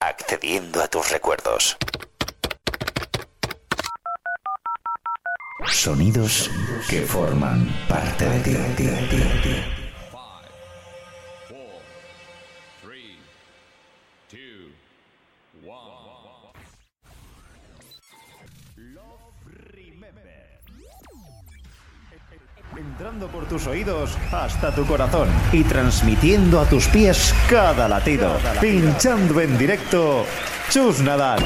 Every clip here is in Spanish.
accediendo a tus recuerdos. Sonidos que forman parte de ti. oídos hasta tu corazón y transmitiendo a tus pies cada latido, cada latido. pinchando en directo Chus Nadal.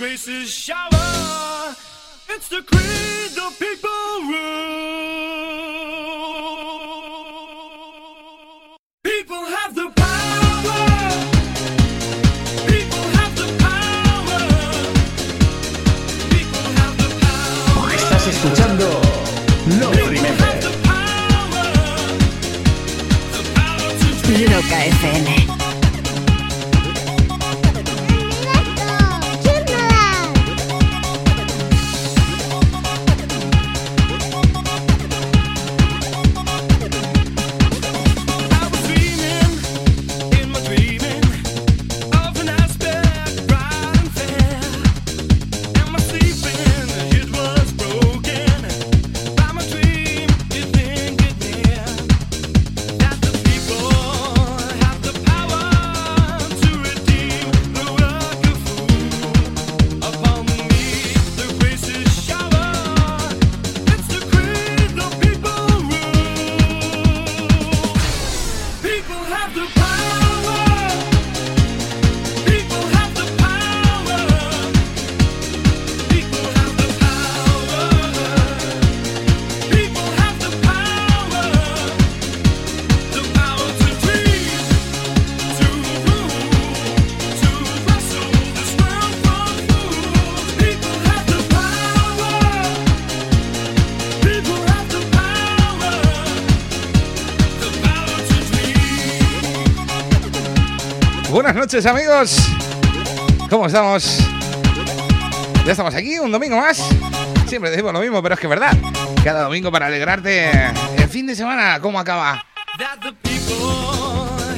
graces shower. It's the creed the people rule. Noches amigos. ¿Cómo estamos? Ya estamos aquí, un domingo más. Siempre decimos lo mismo, pero es que es verdad. Cada domingo para alegrarte el fin de semana, ¿cómo acaba?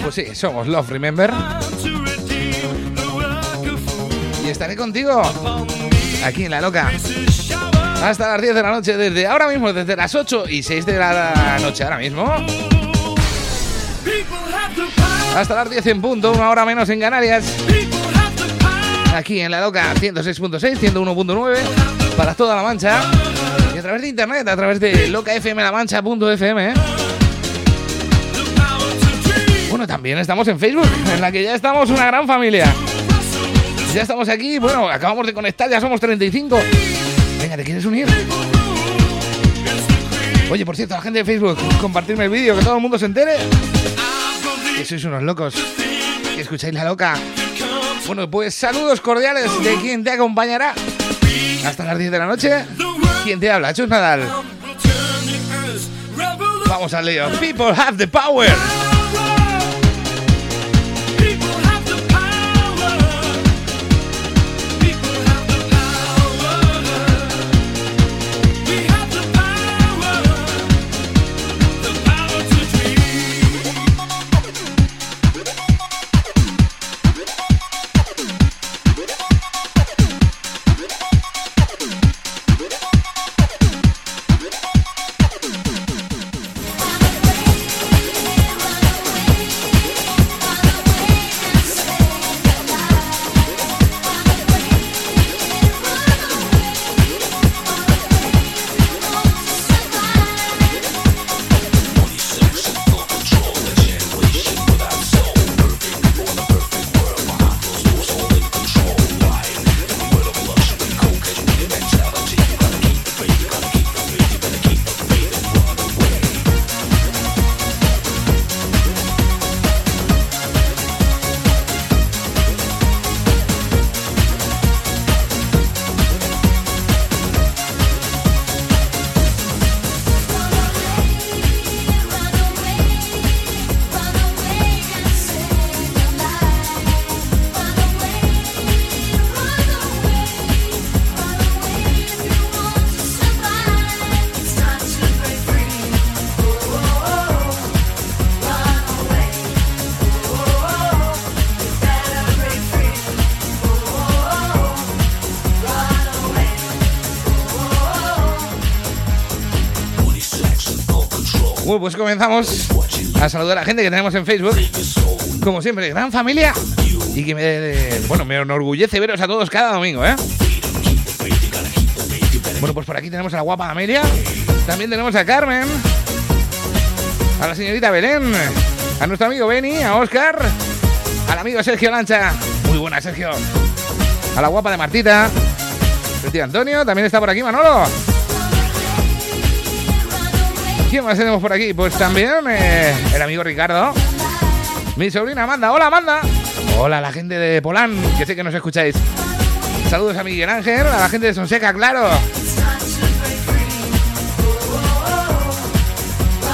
Pues sí, somos Love Remember y estaré contigo aquí en La Loca hasta las 10 de la noche, desde ahora mismo, desde las 8 y 6 de la noche ahora mismo, hasta las 10 en punto, una hora menos en Canarias, aquí en La Loca 106.6, 101.9 para toda la Mancha y a través de internet, a través de locafmlamancha.fm. ¿eh? Bueno, también estamos en Facebook, en la que ya estamos una gran familia. Ya estamos aquí, bueno, acabamos de conectar, ya somos 35. Venga, ¿te quieres unir? Oye, por cierto, la gente de Facebook, compartirme el vídeo, que todo el mundo se entere. Que sois unos locos. Que escucháis la loca. Bueno, pues saludos cordiales de quien te acompañará. Hasta las 10 de la noche. ¿Quién te habla? Chus Nadal. Vamos al lío. People have the power. Pues comenzamos a saludar a la gente que tenemos en Facebook. Como siempre, gran familia. Y que me, bueno, me enorgullece veros a todos cada domingo, ¿eh? Bueno, pues por aquí tenemos a la guapa Amelia. También tenemos a Carmen. A la señorita Belén. A nuestro amigo Benny. A Oscar. Al amigo Sergio Lancha. Muy buena, Sergio. A la guapa de Martita. El tío Antonio. También está por aquí Manolo. ¿Quién más tenemos por aquí? Pues también eh, el amigo Ricardo. Mi sobrina Amanda. Hola Amanda. Hola la gente de Polán, que sé que nos escucháis. Saludos a Miguel Ángel, a la gente de Sonseca, claro.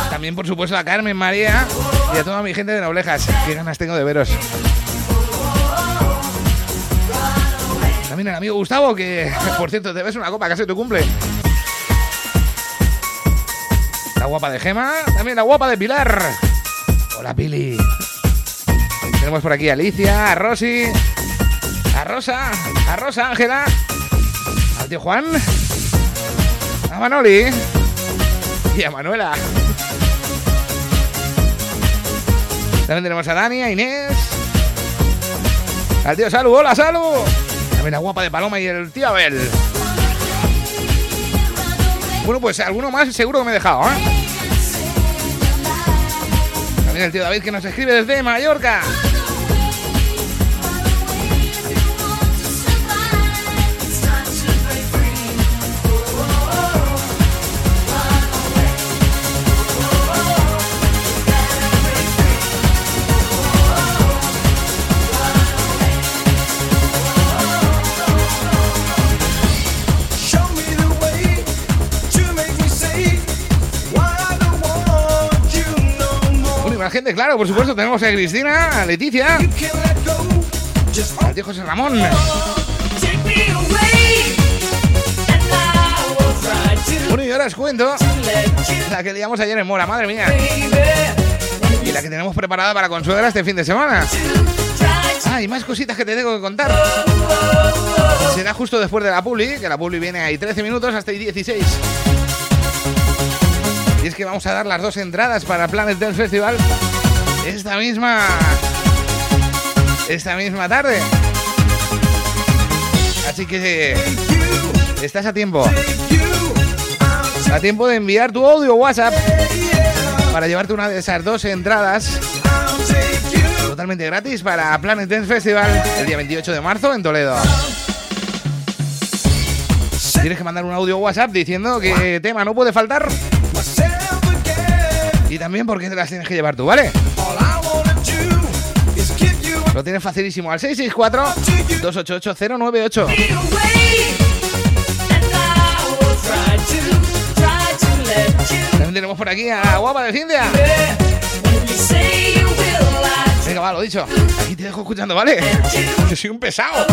También, por supuesto, a Carmen María y a toda mi gente de Noblejas. Qué ganas tengo de veros. También el amigo Gustavo, que por cierto, te ves una copa, casi tu cumple. Guapa de Gema, también la guapa de Pilar. Hola, Pili. Tenemos por aquí a Alicia, a Rosy, a Rosa, a Rosa Ángela, al tío Juan, a Manoli y a Manuela. También tenemos a Dani, a Inés, al tío Salu, hola Salu. También la guapa de Paloma y el tío Abel. Bueno, pues alguno más seguro que me he dejado, ¿eh? El tío David que nos escribe desde Mallorca. Gente gente, claro, por supuesto. Tenemos a Cristina, a Leticia, al tío José Ramón. Bueno, y ahora os cuento la que liamos ayer en Mora, madre mía. Y la que tenemos preparada para Consuegra este fin de semana. Ah, y más cositas que te tengo que contar. Será justo después de la publi, que la publi viene ahí 13 minutos hasta ahí 16. Es que vamos a dar las dos entradas para Planet Dance Festival esta misma. Esta misma tarde. Así que estás a tiempo. A tiempo de enviar tu audio WhatsApp para llevarte una de esas dos entradas totalmente gratis para Planet Dance Festival el día 28 de marzo en Toledo. Tienes que mandar un audio WhatsApp diciendo que tema no puede faltar también por qué te las tienes que llevar tú, ¿vale? Lo tienes facilísimo al 664-288-098. También tenemos por aquí a Guapa de Cindia. Venga, va, lo dicho. Aquí te dejo escuchando, ¿vale? Que soy un pesado.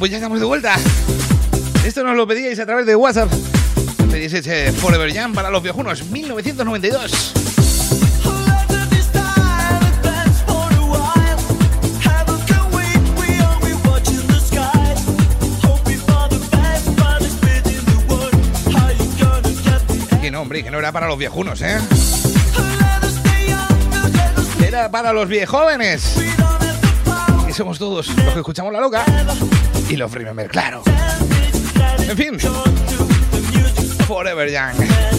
Pues ya estamos de vuelta. Esto nos lo pedíais a través de WhatsApp. Pedís ese Forever Jam para los viejunos 1992. Que no, hombre, que no era para los viejunos, ¿eh? Era para los viejóvenes. Que somos todos los que escuchamos la loca y los Remember, claro. En fin, Forever Young.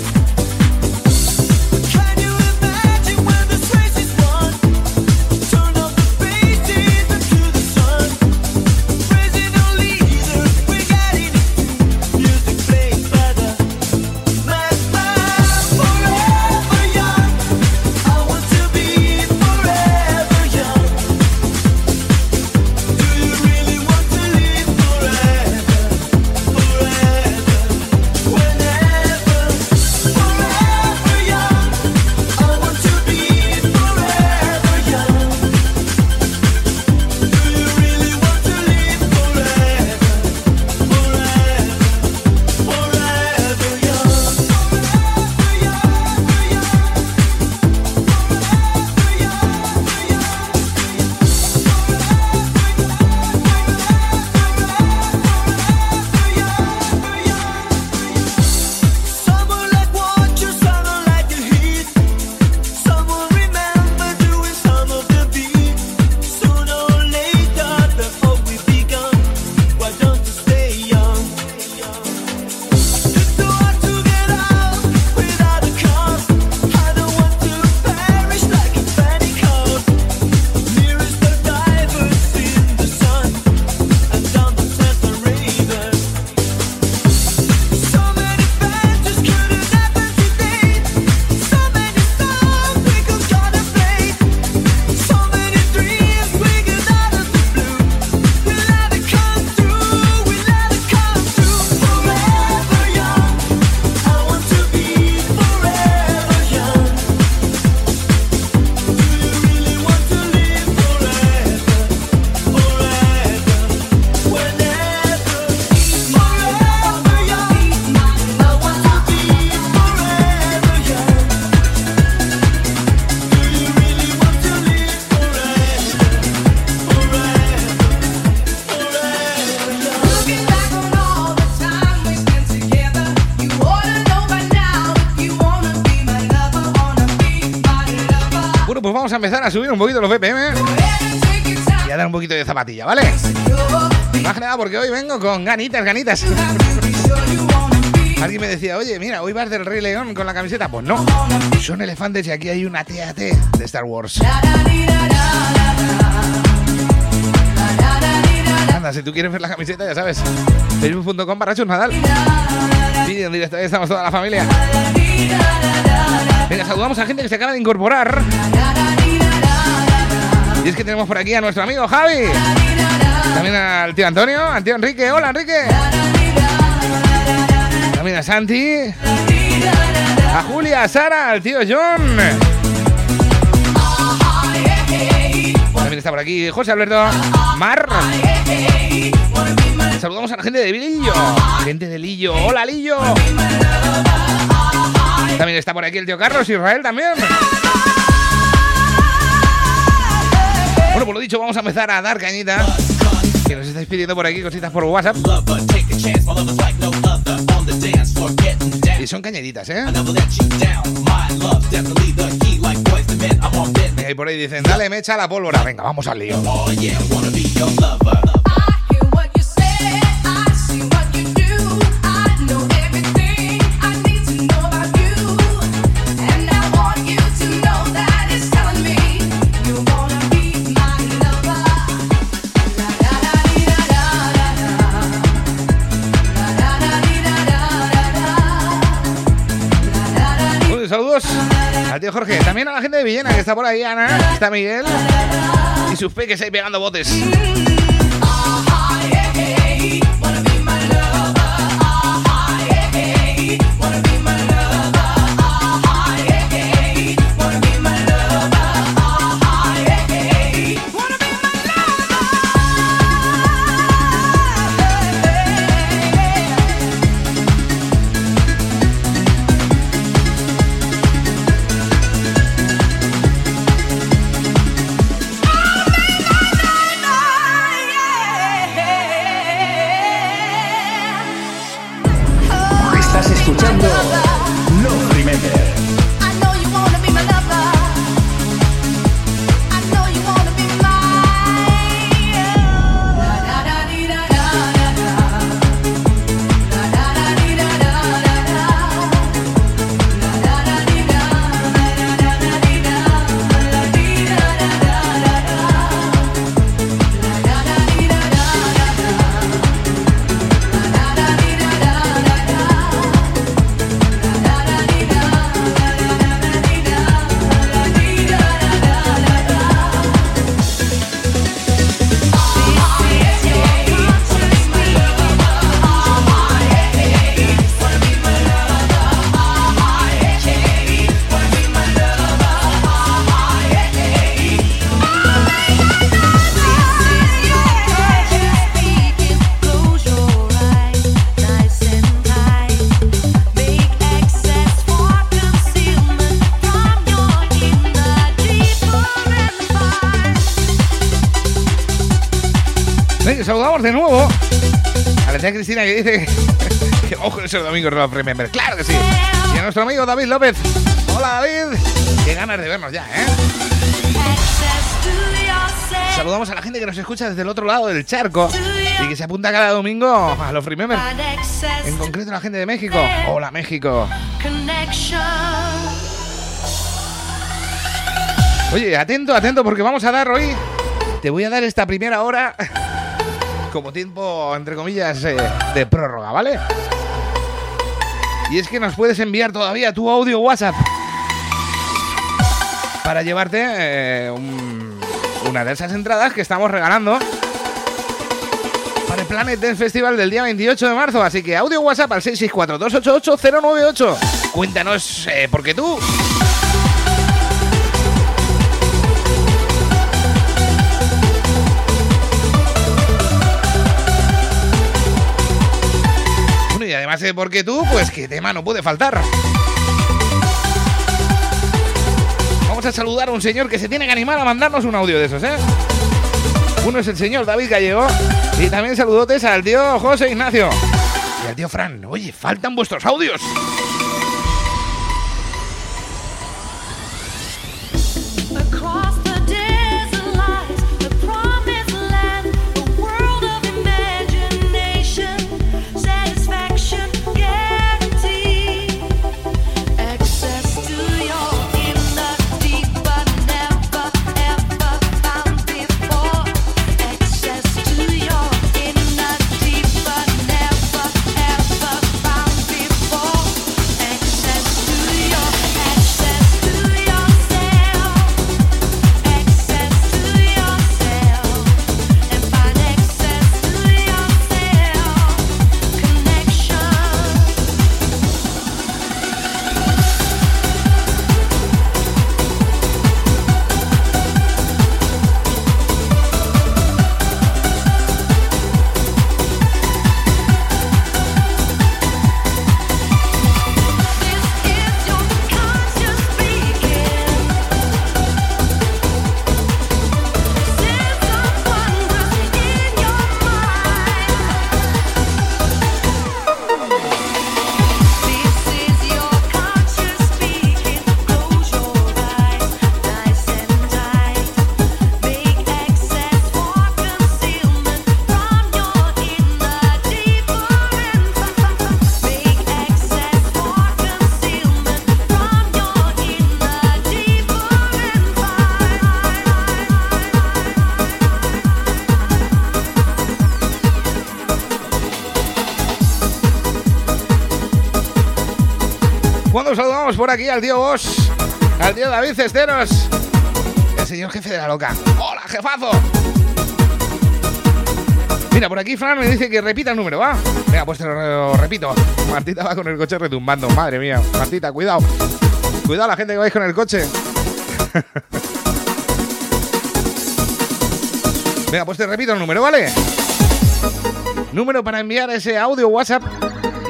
Empezar a subir un poquito los BPM y a dar un poquito de zapatilla, ¿vale? Más nada porque hoy vengo con ganitas, ganitas. Alguien me decía, oye, mira, hoy vas del Rey León con la camiseta. Pues no, son elefantes y aquí hay una TAT de Star Wars. Anda, si tú quieres ver la camiseta, ya sabes. Facebook.com barra Nadal. Vídeo en directo, ahí estamos toda la familia. Venga, saludamos a gente que se acaba de incorporar. Y es que tenemos por aquí a nuestro amigo Javi. También al tío Antonio, al tío Enrique. Hola, Enrique. También a Santi. A Julia, a Sara, al tío John. También está por aquí José Alberto. Mar. Saludamos a la gente de Lillo. Gente de Lillo. Hola, Lillo. También está por aquí el tío Carlos Israel también. Bueno, por lo dicho, vamos a empezar a dar cañita. Que nos estáis pidiendo por aquí cositas por WhatsApp. Y son cañaditas, ¿eh? Y por ahí dicen, dale, me echa la pólvora. Venga, vamos al lío. Tío Jorge. También a la gente de Villena, que está por ahí, Ana. Está Miguel. Y sus peques ahí pegando botes. Cristina que dice que ojo ese domingo de Love Remember. Claro que sí. Y a nuestro amigo David López. Hola David. Qué ganas de vernos ya, ¿eh? Saludamos a la gente que nos escucha desde el otro lado del charco y que se apunta cada domingo a Love Remember. En concreto la gente de México. Hola México. Oye, atento, atento, porque vamos a dar hoy. Te voy a dar esta primera hora como tiempo, entre comillas, eh, de prórroga, ¿vale? Y es que nos puedes enviar todavía tu audio WhatsApp para llevarte eh, un- una de esas entradas que estamos regalando para el Planet Dance Festival del día 28 de marzo. Así que audio WhatsApp al 664-288-098. Cuéntanos, eh, porque tú además de porque tú, pues que tema no puede faltar. Vamos a saludar a un señor que se tiene que animar a mandarnos un audio de esos, ¿eh? Uno es el señor David Gallego y también saludotes al tío José Ignacio y al tío Fran. Oye, faltan vuestros audios. Aquí al tío Bosch, al tío David Cesteros, el señor jefe de la loca. ¡Hola, jefazo! Mira, por aquí Fran me dice que repita el número, ¿va? Venga, pues te lo repito. Martita va con el coche retumbando. Madre mía. Martita, cuidado. Cuidado la gente que vais con el coche. Venga, pues te repito el número, ¿vale? Número para enviar ese audio WhatsApp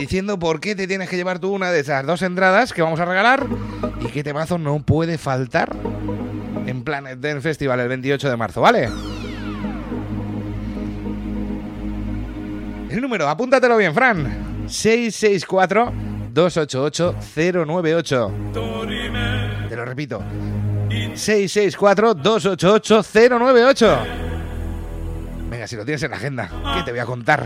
diciendo por qué te tienes que llevar tú una de esas dos entradas que vamos a regalar y qué temazo no puede faltar en Planet Dance Festival el 28 de marzo, ¿vale? El número, apúntatelo bien, Fran. 664-288-098. Te lo repito. 664-288-098. Venga, si lo tienes en la agenda, ¿qué te voy a contar?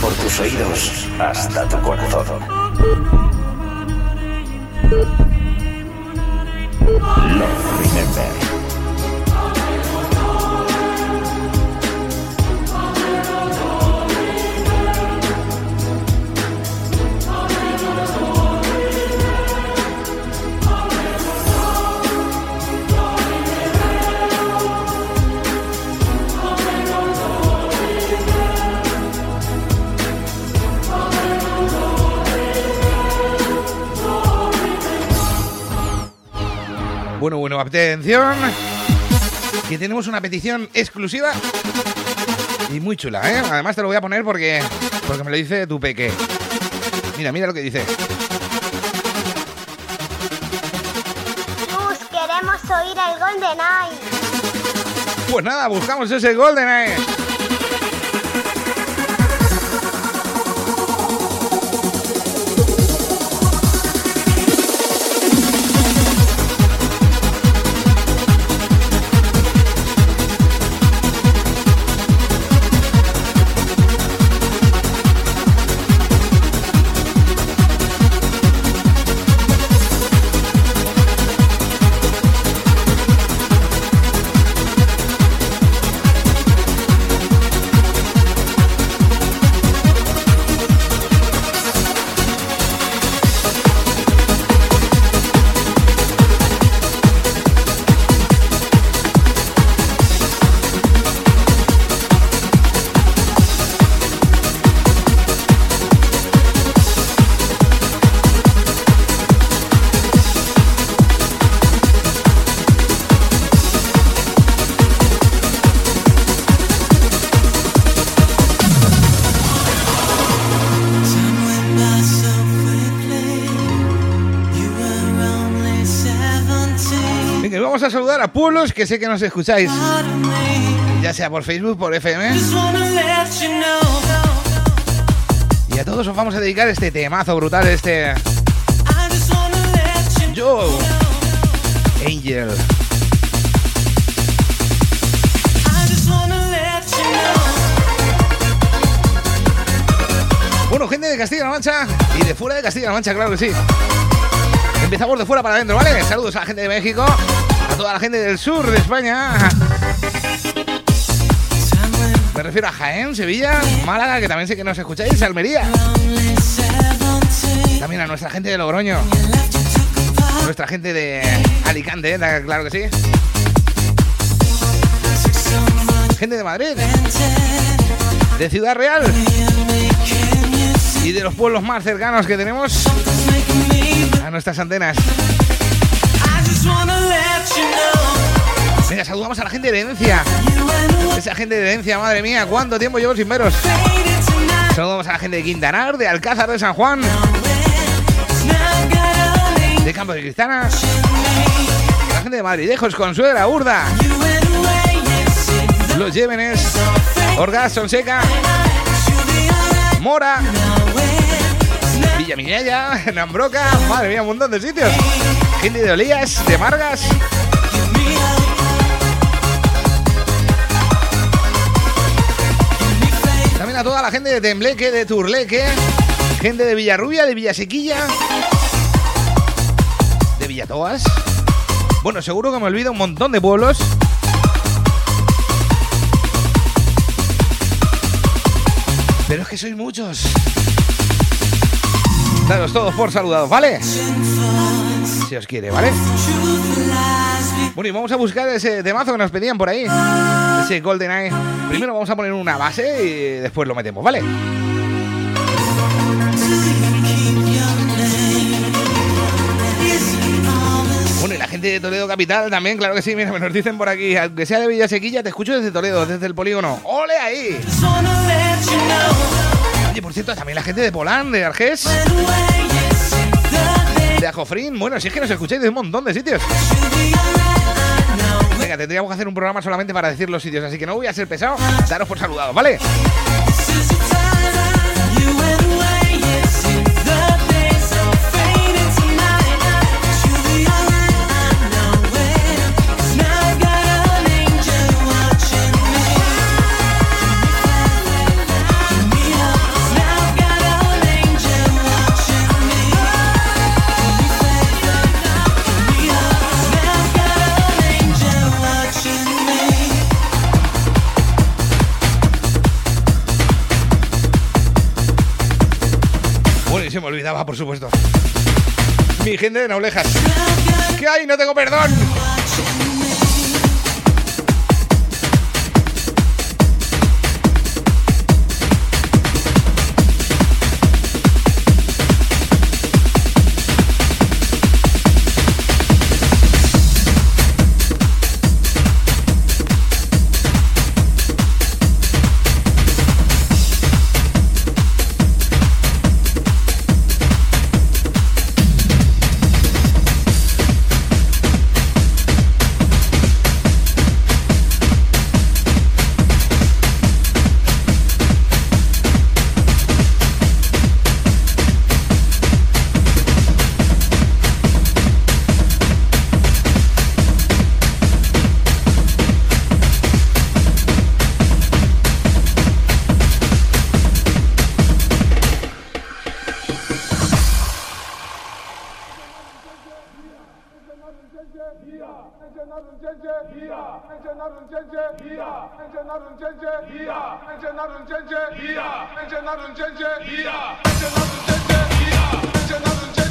Por tus oídos hasta tu corazón. Love Remember. Bueno, bueno, atención. Que tenemos una petición exclusiva y muy chula, ¿eh? Además te lo voy a poner porque, porque me lo dice tu peque. Mira, mira lo que dice. Queremos oír el Golden Eye. Pues nada, buscamos ese GoldenEye. Venga, pueblos que sé que nos escucháis. Ya sea por Facebook, por FM. Y a todos os vamos a dedicar este temazo brutal, este Yo Angel. Bueno, gente de Castilla-La Mancha y de fuera de Castilla-La Mancha, claro que sí. Empezamos de fuera para adentro, ¿vale? Saludos a la gente de México, a toda la gente del sur de España. Me refiero a Jaén, Sevilla, Málaga, que también sé que nos escucháis, Almería. También a nuestra gente de Logroño. Nuestra gente de Alicante, ¿eh? claro que sí. Gente de Madrid. De Ciudad Real. Y de los pueblos más cercanos que tenemos a nuestras antenas. Saludamos a la gente de Herencia. Esa gente de Herencia, madre mía, cuánto tiempo llevo sin veros. Saludamos a la gente de Quintanar, de Alcázar de San Juan, de Campo de Cristana, la gente de Madridejos, Consuegra, Urda, Los Llévenes, Orgaz, Sonseca, Mora, Villa Minella, Nambroca, madre mía, un montón de sitios. Gente de Olías, de Margas, la gente de Tembleque, de Turleque, gente de Villarrubia, de Villasequilla, de Villatoas. Bueno, seguro que me olvido un montón de pueblos. Pero es que sois muchos. Daros todos por saludados, ¿vale? Si os quiere, ¿vale? Bueno, y vamos a buscar ese temazo que nos pedían por ahí. Ese Golden Eye. Primero vamos a poner una base y después lo metemos, ¿vale? Bueno, y la gente de Toledo Capital también, claro que sí, mira, me nos dicen por aquí, aunque sea de Villasequilla, te escucho desde Toledo, desde el polígono. ¡Ole ahí! Oye, por cierto, también la gente de Polán, de Argés, de Ajofrín. Bueno, si es que nos escucháis de un montón de sitios. Venga, tendríamos que hacer un programa solamente para decir los sitios, así que no voy a ser pesado. Daros por saludados, ¿vale? Olvidaba, por supuesto. Mi gente de Noblejas. ¿Qué hay? No tengo perdón. via. Ence narın cence via. Ence narın cence via. Ence narın cence via. Ence narın cence via. Ence narın cence via Ence narın cence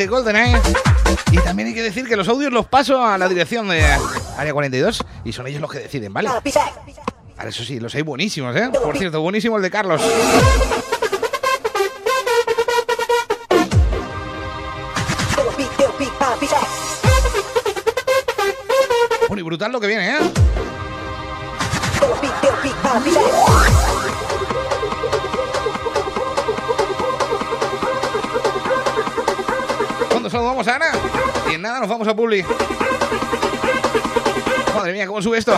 ese GoldenEye. ¿eh? Y también hay que decir que los audios los paso a la dirección de Área 42 y son ellos los que deciden, ¿vale? Ahora, eso sí, los hay buenísimos, ¿eh? Por cierto, buenísimo el de Carlos. Y brutal lo que viene. ¿eh? a Madre mía, ¿cómo sube esto?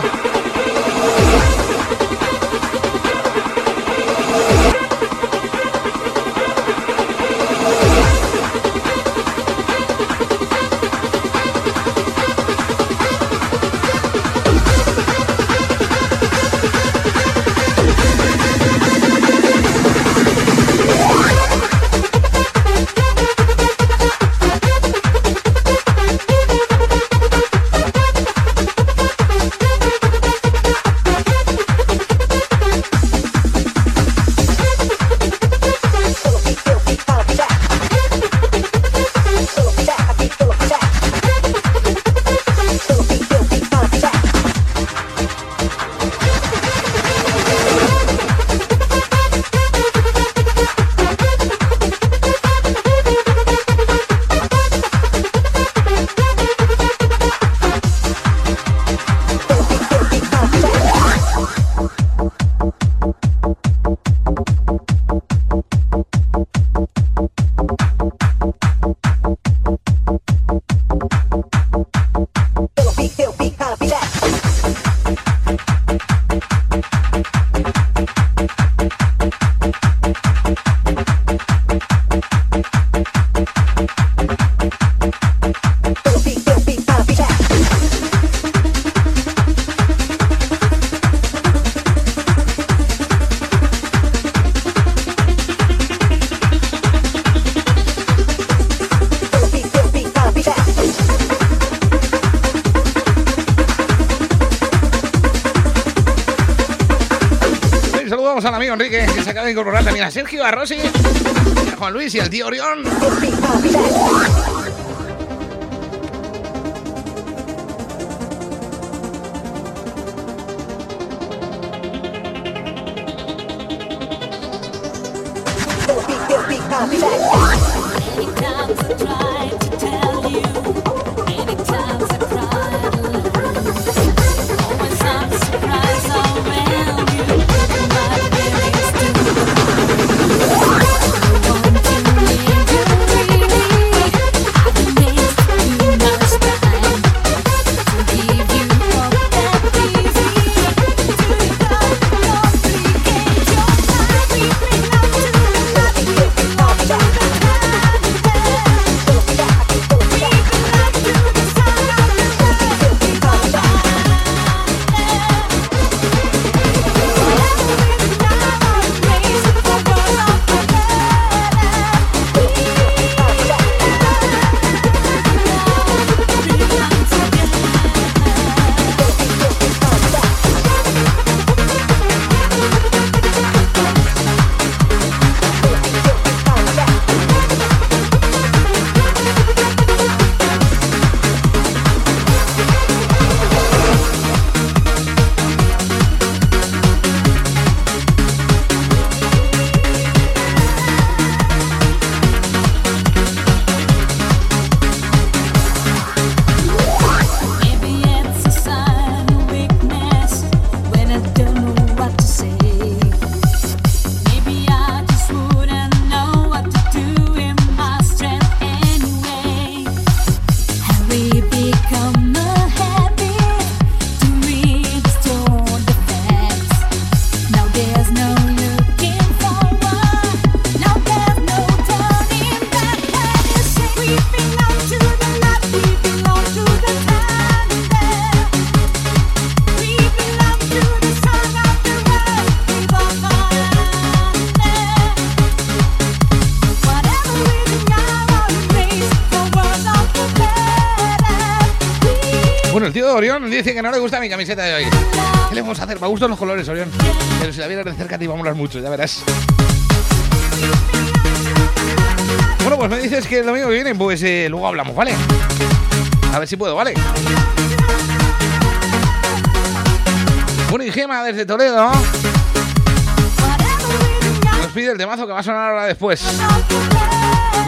acaba de incorporar también a Sergio, a Rosy, a Juan Luis y al tío Orión. Orión dice que no le gusta mi camiseta de hoy. ¿Qué le vamos a hacer? Me gustan los colores, Orión. Pero si la vieras de cerca te iba a molar mucho, ya verás. Bueno, pues me dices que el domingo que viene, pues eh, luego hablamos, ¿vale? A ver si puedo, ¿vale? Bueno, y Gema desde Toledo nos pide el temazo que va a sonar ahora después.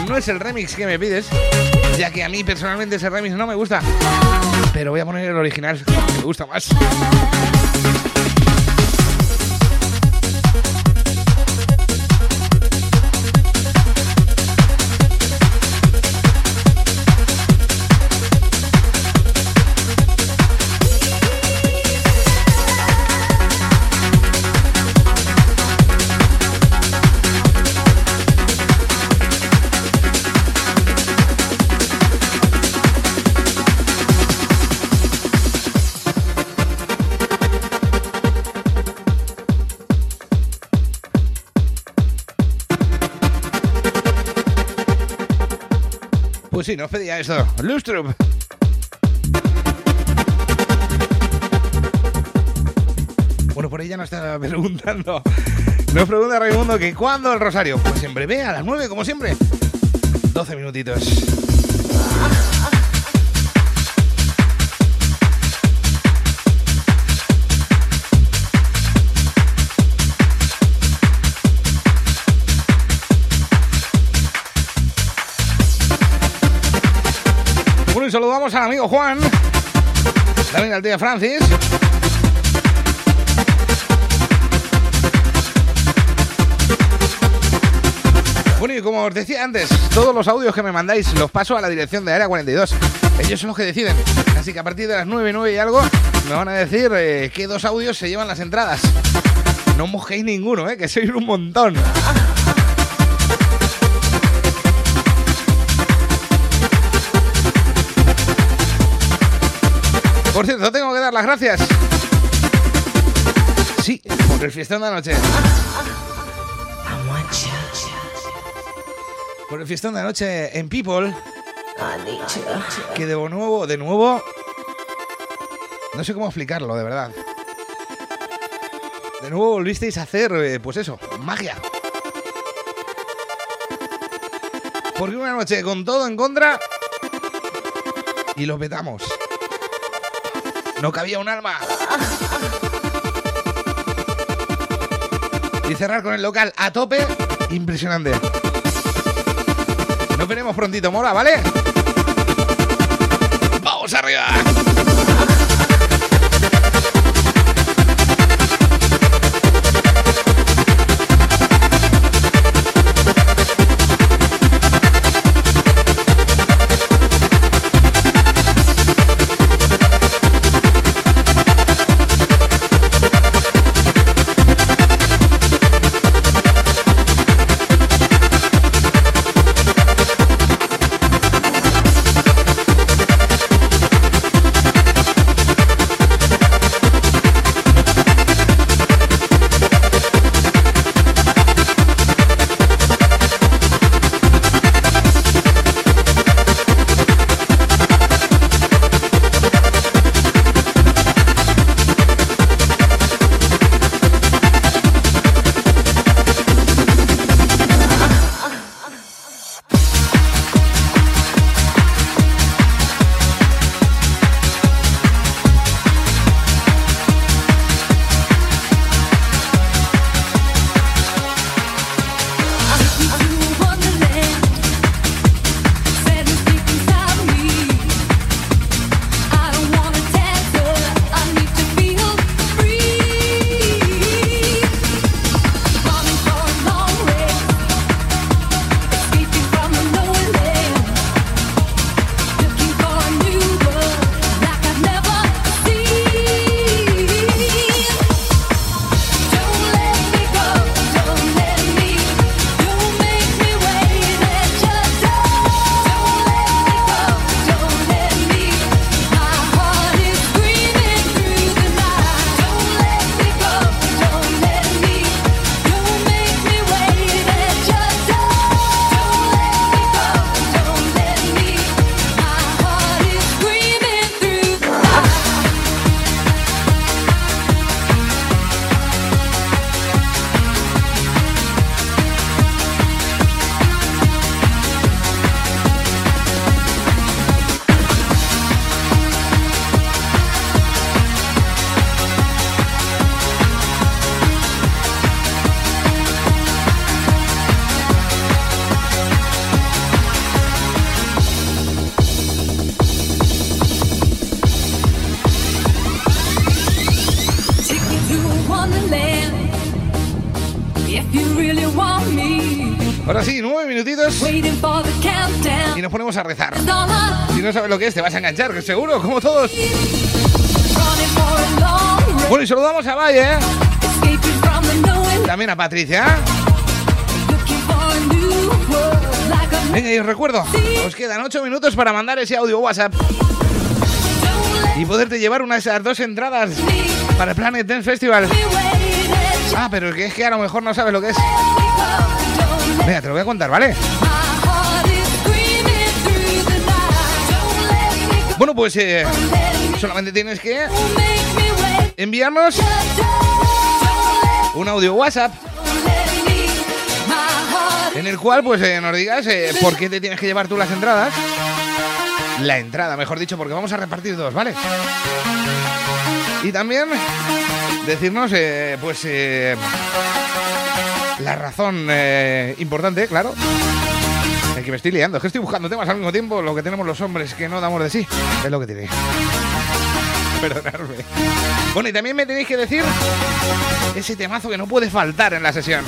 No es el remix que me pides, ya que a mí personalmente ese remix no me gusta. Pero voy a poner el original, que me gusta más. Sí, nos pedía esto. Lustrup. Bueno, por ella nos está preguntando. Nos pregunta Raimundo que cuándo el rosario. Pues en breve, a las 9, como siempre. 12 minutitos. Saludamos al amigo Juan. También al tío Francis. Bueno, y como os decía antes, todos los audios que me mandáis los paso a la dirección de Área 42. Ellos son los que deciden. Así que a partir de las 9, 9 y algo, me van a decir eh, qué dos audios se llevan las entradas. No mojéis ninguno, ¿eh? que sois un montón. Por cierto, tengo que dar las gracias. Sí, por el fiestón de anoche. Por el fiestón de anoche en People. Que de nuevo, de nuevo. No sé cómo explicarlo, de verdad. De nuevo volvisteis a hacer, eh, pues eso, magia. Porque una noche con todo en contra. Y lo petamos. No cabía un alma. Y cerrar con el local a tope. Impresionante. Nos veremos prontito, mola, ¿vale? ¡Vamos arriba! A rezar. Si no sabes lo que es, te vas a enganchar, seguro, como todos. Bueno, y saludamos a Valle, ¿eh? También a Patricia. Venga, y os recuerdo, os quedan ocho minutos para mandar ese audio WhatsApp y poderte llevar una de esas dos entradas para el Planet Dance Festival. Ah, pero es que a lo mejor no sabes lo que es. Venga, te lo voy a contar, ¿vale? Bueno, pues eh, solamente tienes que enviarnos un audio WhatsApp en el cual pues eh, nos digas eh, por qué te tienes que llevar tú las entradas. La entrada, mejor dicho, porque vamos a repartir dos, ¿vale? Y también decirnos, eh, pues, la razón importante, claro. Es que me estoy liando, es que estoy buscando temas al mismo tiempo, lo que tenemos los hombres que no damos de sí. Es lo que tiene. Perdonadme. Bueno, y también me tenéis que decir ese temazo que no puede faltar en la sesión.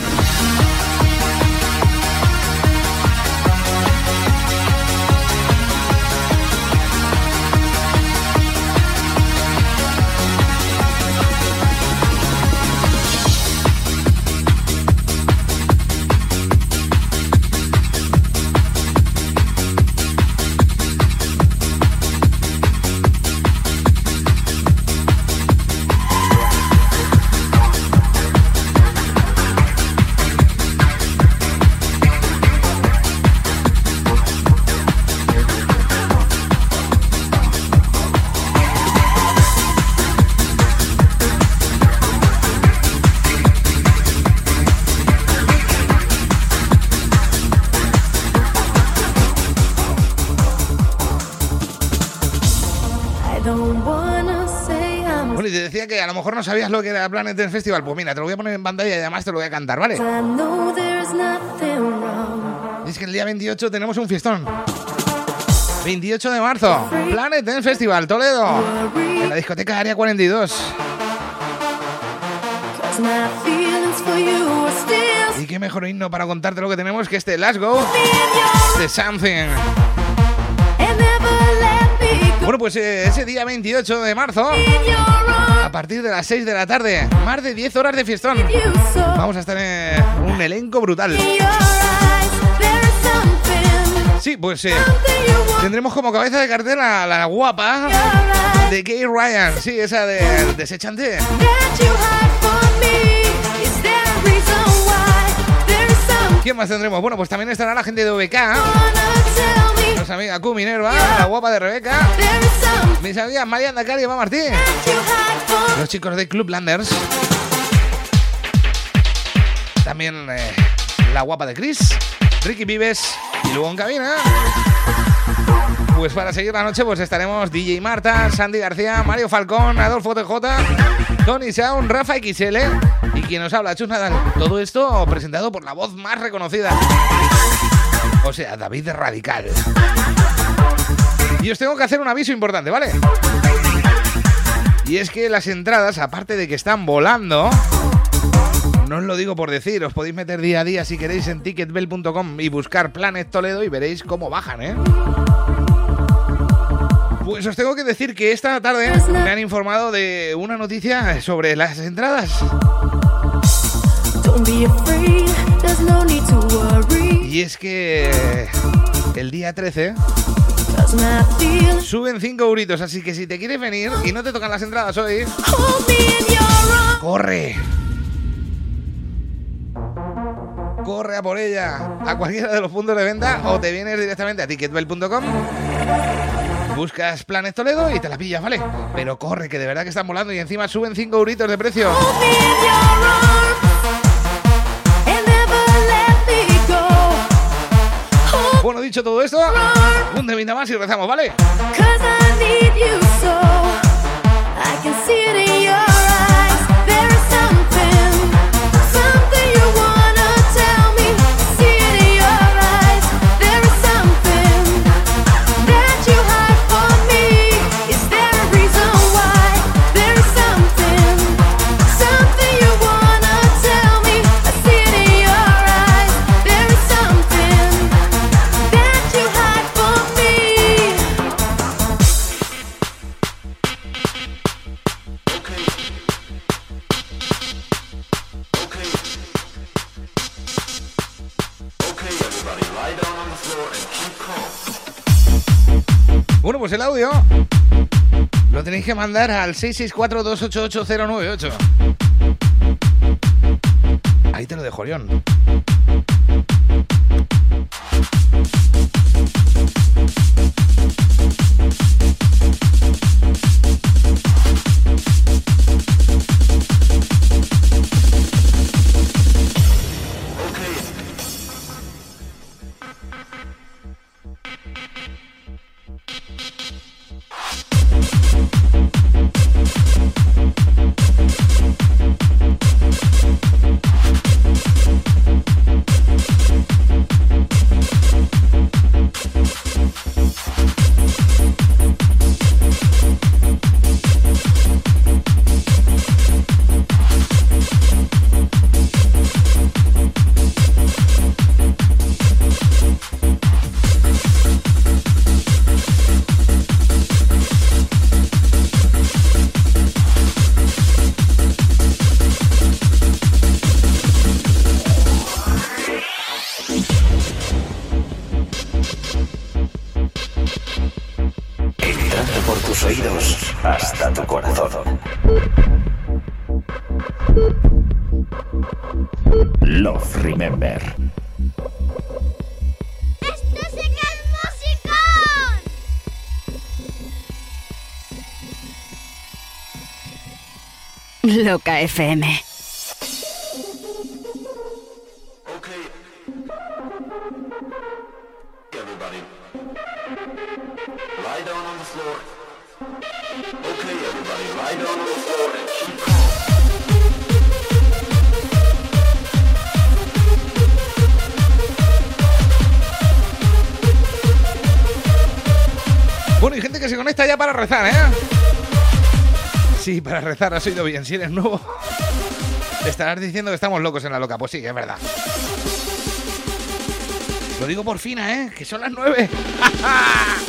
Mejor no sabías lo que era Planet Dance Festival. Pues mira, te lo voy a poner en pantalla y además te lo voy a cantar, ¿vale? Es que el día 28 tenemos un fiestón. 28 de marzo, Planet Dance Festival, Toledo. En la discoteca Área 42. Cause my feelings for you are still Y qué mejor himno para contarte lo que tenemos que este Let's Go de Something. Bueno, pues eh, ese día 28 de marzo, a partir de las 6 de la tarde, más de 10 horas de fiestón. Vamos a estar en un elenco brutal. Sí, pues eh, tendremos como cabeza de cartel a la guapa de Gay Ryan. Sí, esa de Desechante. ¿Quién más tendremos? Bueno, pues también estará la gente de OBK. Nuestra amiga Q Minerva, la guapa de Rebeca. Mis amigas Mariana Cari y Eva Martí. that you hide from Los chicos de Club Landers. También eh, la guapa de Chris. Ricky Vives. Y luego en cabina. Pues para seguir la noche pues estaremos DJ Marta, Sandy García, Mario Falcón, Adolfo TJ, Tony Sound, Rafa XL y quien nos habla, Chus Nadal. Todo esto presentado por la voz más reconocida. O sea, David Radical. Y os tengo que hacer un aviso importante, ¿vale? Y es que las entradas, aparte de que están volando, no os lo digo por decir, os podéis meter día a día si queréis en ticketbell.com y buscar Planet Toledo y veréis cómo bajan, ¿eh? Pues os tengo que decir que esta tarde me han informado de una noticia sobre las entradas. Y es que el día 13 Cause my feelings suben 5 euritos, así que si te quieres venir y no te tocan las entradas hoy, corre. Corre a por ella a cualquiera de los puntos de venta o te vienes directamente a ticketbell.com. Buscas Planet Toledo y te la pillas, ¿vale? Pero corre, que de verdad que están volando y encima suben 5 euritos de precio. Go. Hold Bueno, dicho todo esto, un temita más y rezamos, ¿vale? Pues el audio lo tenéis que mandar al 664-288-098. Ahí te lo dejo, Orión. Keep calm. Bueno, y gente que se conecta ya para rezar, ¿eh? Sí, para rezar, has oído bien. Si eres nuevo, estarás diciendo que estamos locos en la loca. Pues sí, es verdad. Lo digo por fina, ¿eh? Que son las nueve. Accediendo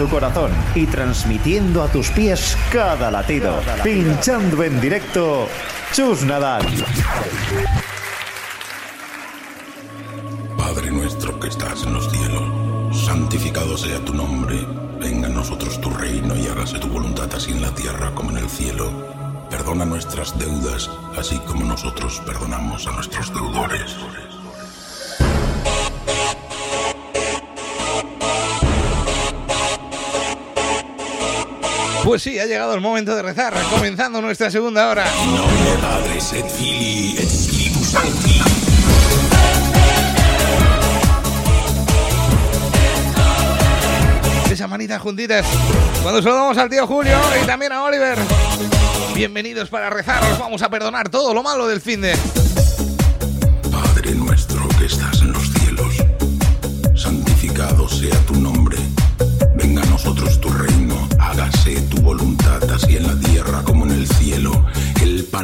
tu corazón y transmitiendo a tus pies cada latido. Pinchando en directo, Chus Nadal. Ha llegado el momento de rezar, comenzando nuestra segunda hora. Esas manitas juntitas. Cuando saludamos al tío Julio y también a Oliver. Bienvenidos para rezar, os vamos a perdonar todo lo malo del fin de.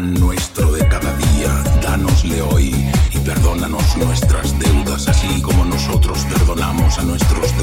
Nuestro de cada día, dánosle hoy y perdónanos nuestras deudas así como nosotros perdonamos a nuestros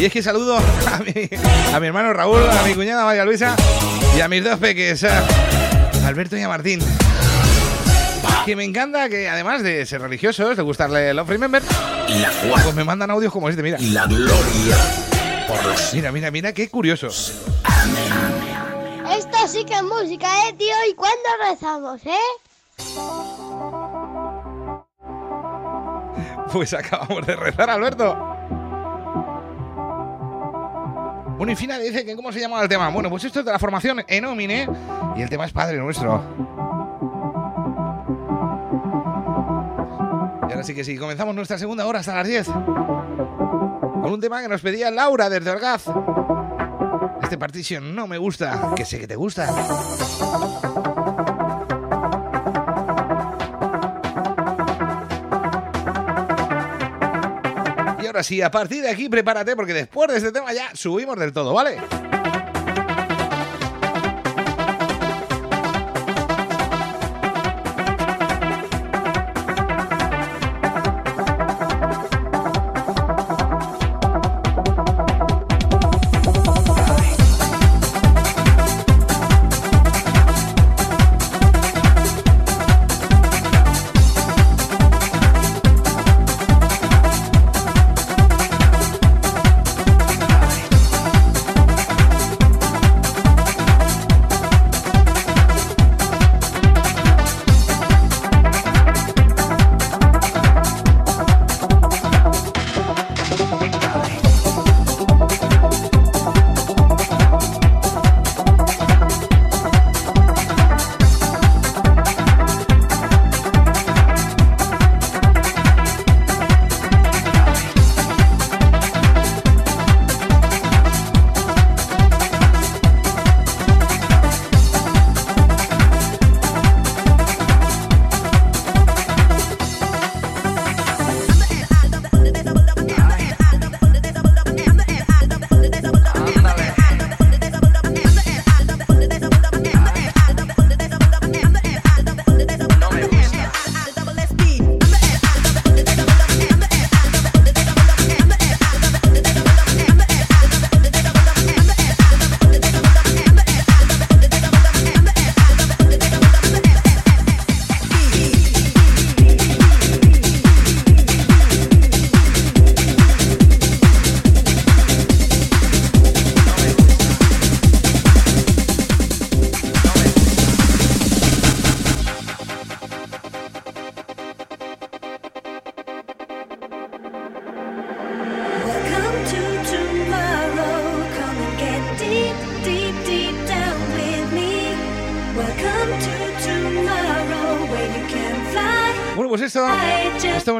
Y es que saludo a mi, a mi hermano Raúl, a mi cuñada María Luisa y a mis dos peques, a Alberto y a Martín. Que me encanta que además de ser religiosos, de gustarle Love Remember, pues me mandan audios como este, mira. Y la gloria por los Mira, mira, mira, qué curioso. Esto sí que es música, ¿eh, tío? ¿Y cuándo rezamos, eh? Pues acabamos de rezar, Alberto. Bueno, y Fina dice que cómo se llamaba el tema. Bueno, pues esto es de la formación Enomine y el tema es Padre Nuestro. Y ahora sí que sí, comenzamos nuestra segunda hora hasta las 10. Con un tema que nos pedía Laura desde Orgaz. Este partition no me gusta, que sé que te gusta. Ahora a partir de aquí prepárate porque después de este tema ya subimos del todo, ¿vale?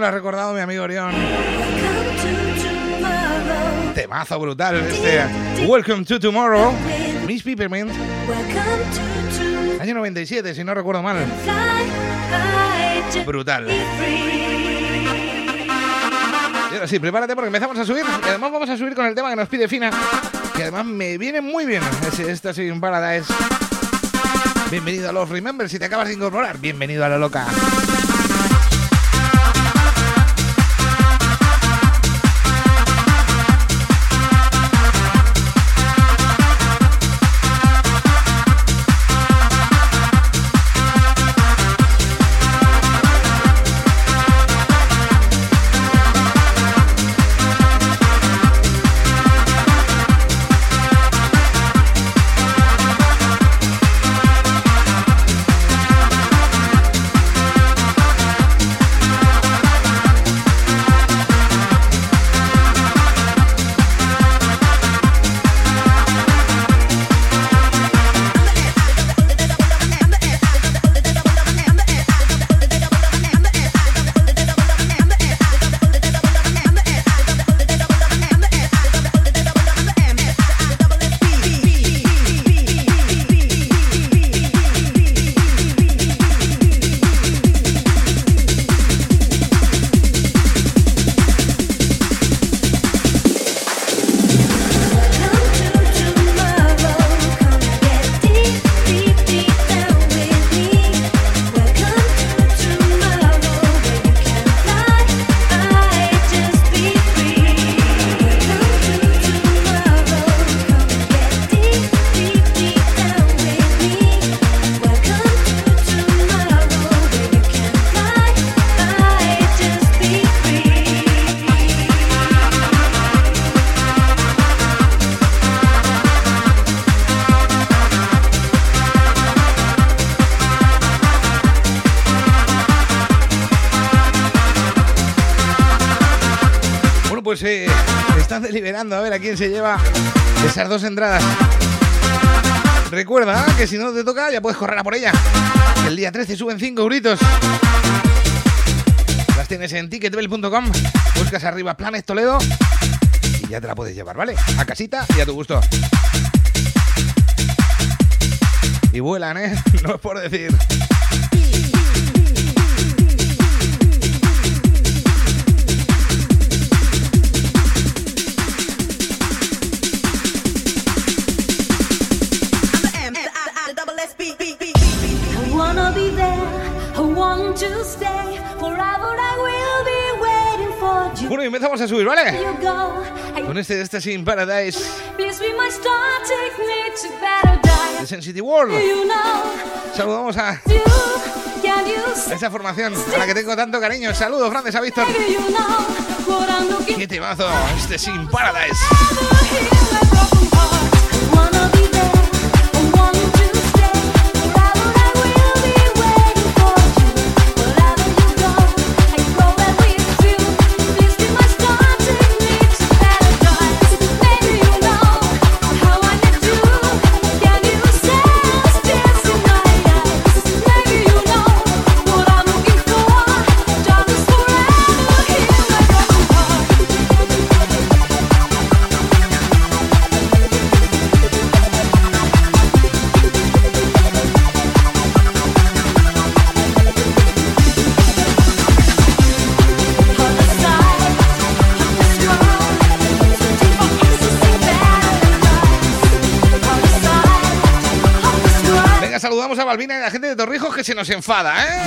Lo ha recordado mi amigo Orión. Temazo brutal este Welcome to Tomorrow. Miss Peppermint. Año 97, si no recuerdo mal. Brutal. Y ahora sí, prepárate porque empezamos a subir. Y además vamos a subir con el tema que nos pide Fina. Que además me viene muy bien. Es, esta sí, un Paradise. Bienvenido a los Remember. Si te acabas de incorporar, bienvenido a la loca. Pues eh, están deliberando a ver a quién se lleva esas dos entradas. Recuerda que si no te toca ya puedes correr a por ella. El día 13 suben 5 euritos. Las tienes en ticketbell.com. Buscas arriba Planes Toledo y ya te la puedes llevar, ¿vale? A casita y a tu gusto. Y vuelan, ¿eh? No es por decir. Bueno, y empezamos a subir, ¿vale? Con este Ecstasy in Paradise please be my star, take me to paradise. de Sensitive World. Saludamos a a esa formación a la que tengo tanto cariño. Saludos, grandes a Víctor. ¡Qué temazo! Este Sin Paradise. Balbina y la gente de Torrijos que se nos enfada, ¿eh?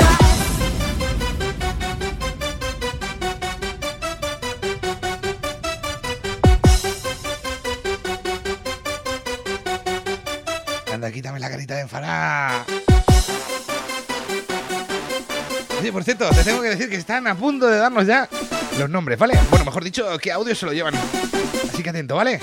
Anda, quítame la carita de enfadar. Oye, por cierto, te tengo que decir que están a punto de darnos ya los nombres, ¿vale? Bueno, mejor dicho, qué audio se lo llevan. Así que atento, ¿vale?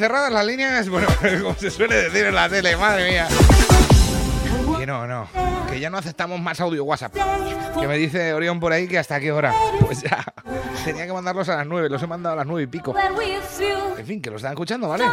Cerradas las líneas, bueno, como se suele decir en la tele, madre mía. Que no, no, que ya no aceptamos más audio WhatsApp. Que me dice Orión por ahí que hasta qué hora. Pues ya, tenía que mandarlos a las 9, los he mandado a las 9 y pico. En fin, que los están escuchando, ¿vale?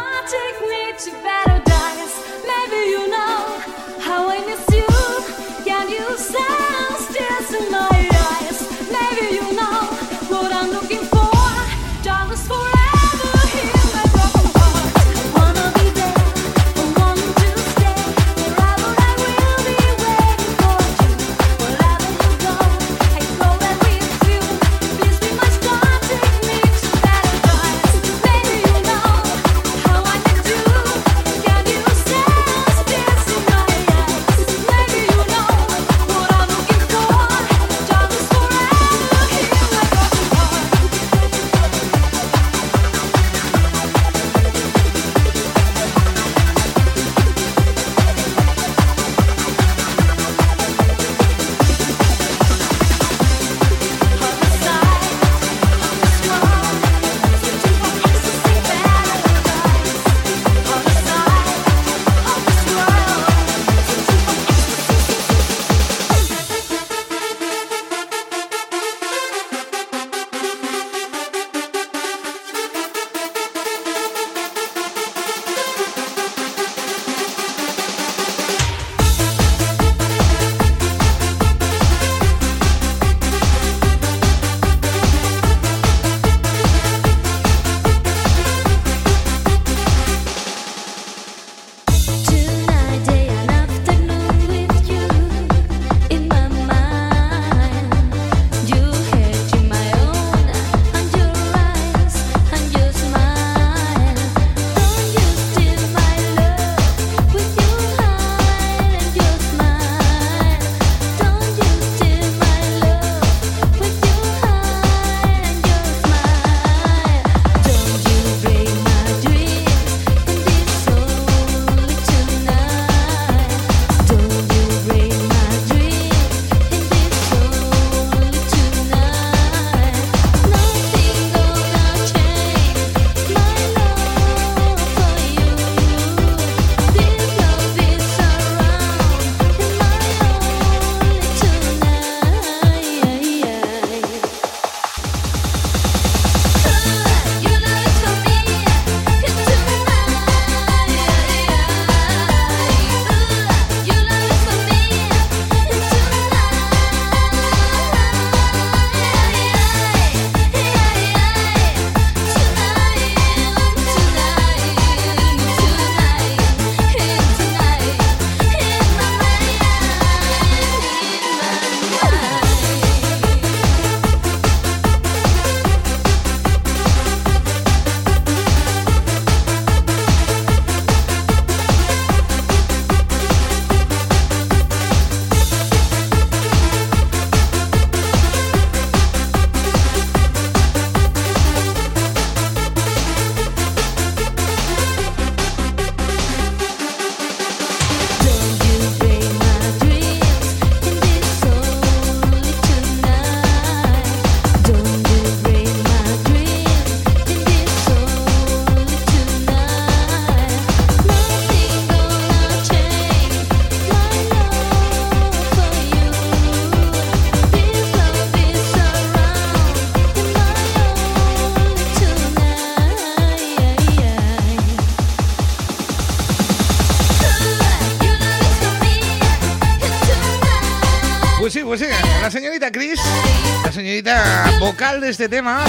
De este tema,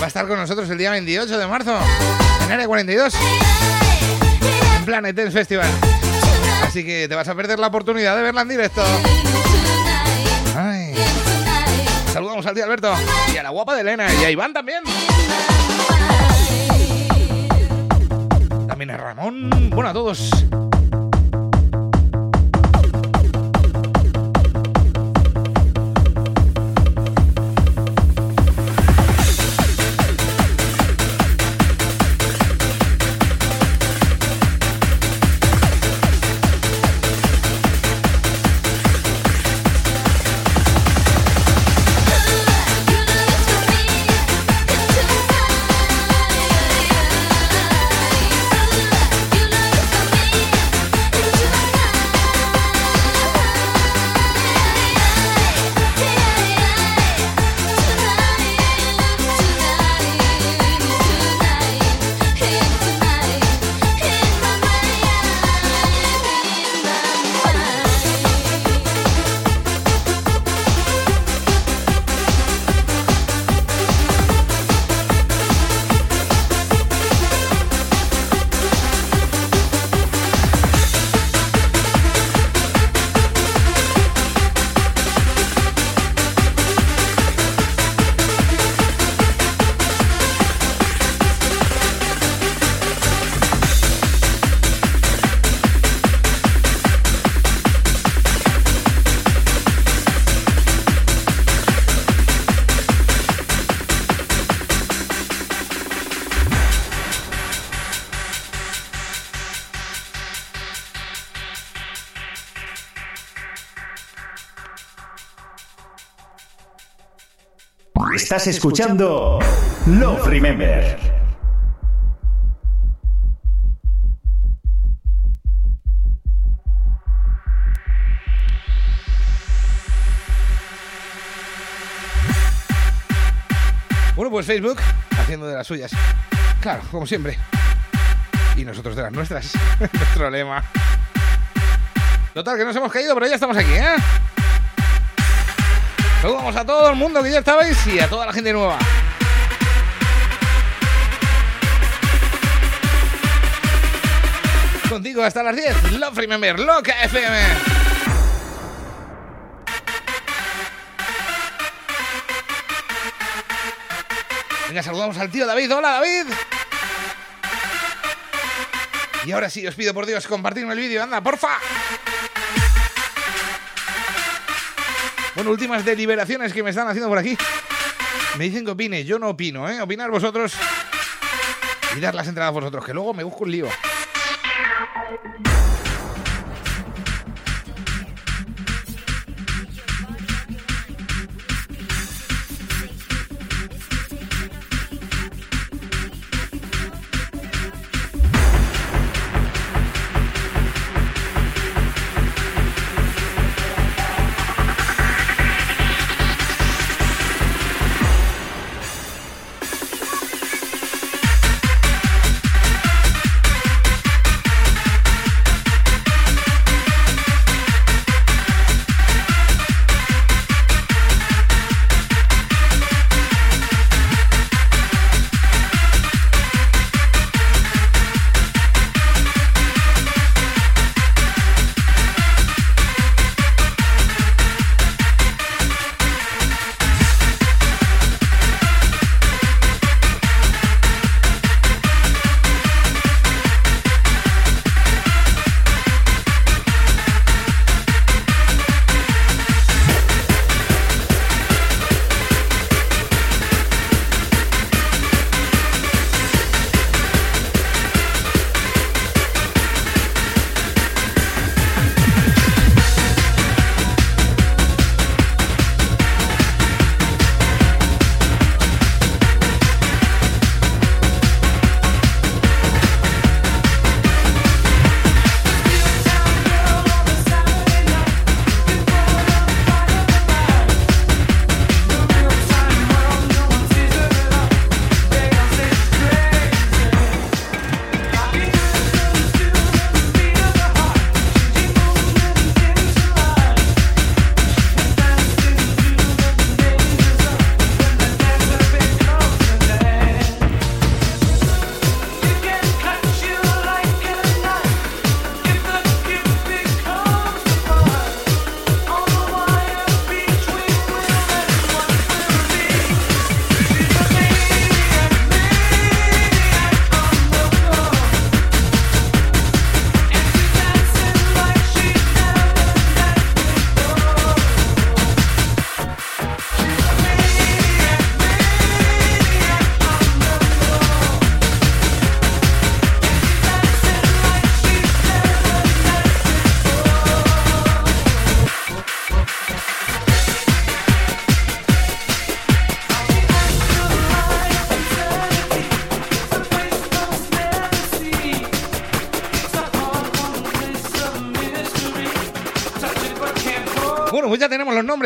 va a estar con nosotros el día 28 de marzo en Área 42, en Planet Festival. Así que te vas a perder la oportunidad de verla en directo. Saludamos al tío Alberto y a la guapa de Elena y a Iván también. También a Ramón. Bueno, a todos. Estás escuchando Love Remember. Bueno, pues Facebook haciendo de las suyas. Claro, como siempre. Y nosotros de las nuestras. Nuestro lema. Total, que nos hemos caído, pero ya estamos aquí, ¿eh? Saludamos a todo el mundo que ya estabais y a toda la gente nueva. Contigo hasta las 10. Love Remember, Loca FM. Venga, saludamos al tío David. Hola, David. Y ahora sí, os pido por Dios compartirme el vídeo. Anda, porfa. Bueno, últimas deliberaciones que me están haciendo por aquí. Me dicen que opine. Yo no opino, ¿eh? Opinar vosotros y dar las entradas vosotros, que luego me busco un lío.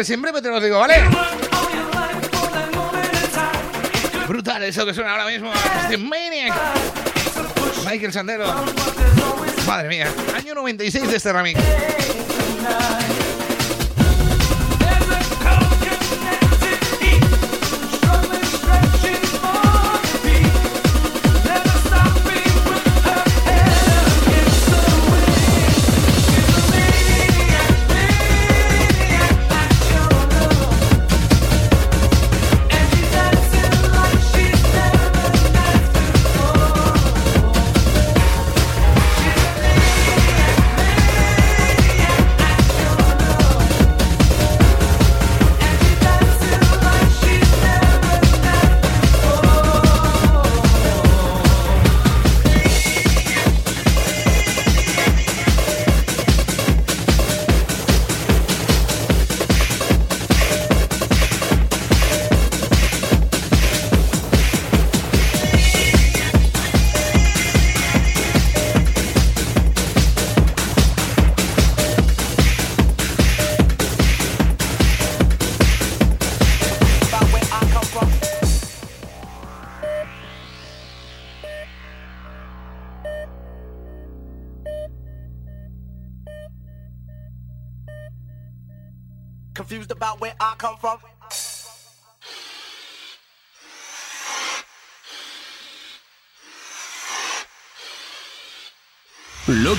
Nombres, en breve te los digo, ¿vale? Brutal eso que suena ahora mismo. Este Maniac. Michael Sandero. Madre mía, año 96 de este remix.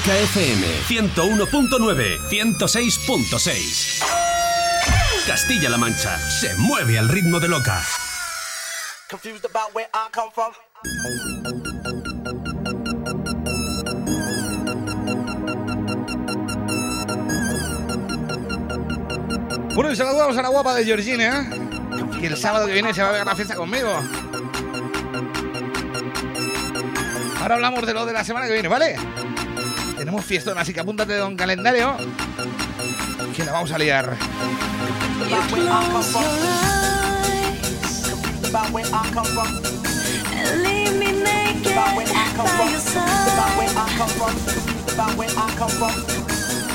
Loca FM 101.9, 106.6. Castilla-La Mancha se mueve al ritmo de Loca. Confused about where I come from. Bueno, y saludamos a la guapa de Georgina, que el sábado que viene se va a ver la fiesta conmigo. Ahora hablamos de lo de la semana que viene, ¿vale? Así que apúntate de un calendario, que la vamos a liar.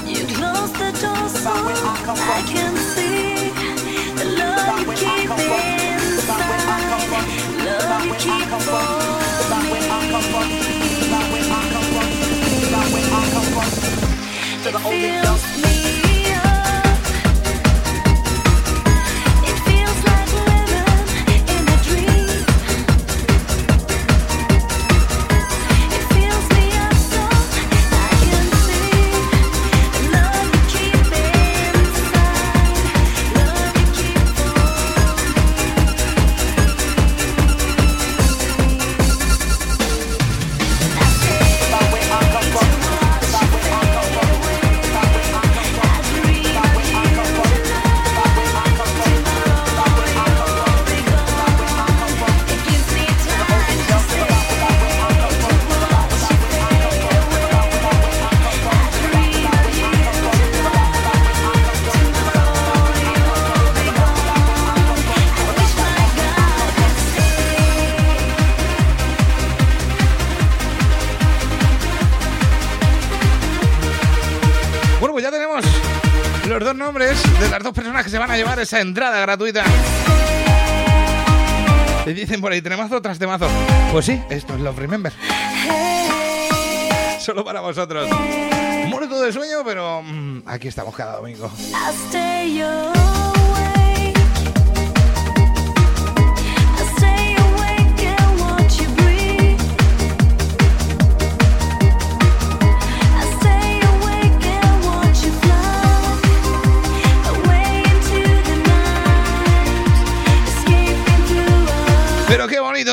You close the door I can see the love you keep inside. To the only llevar esa entrada gratuita. Te dicen por ahí, temazo tras temazo. Pues sí, esto es Love Remember. Solo para vosotros. Muerto de sueño, pero mm, aquí estamos cada domingo.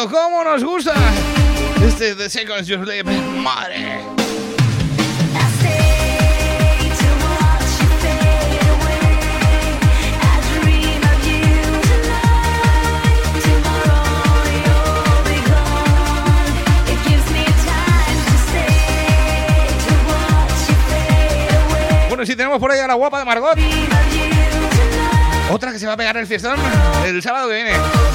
Cómo nos gusta. Este es The Seconds You Sleep. Madre. Bueno, si tenemos por ahí a la guapa de Margot. Otra que se va a pegar el fiestón el sábado que viene.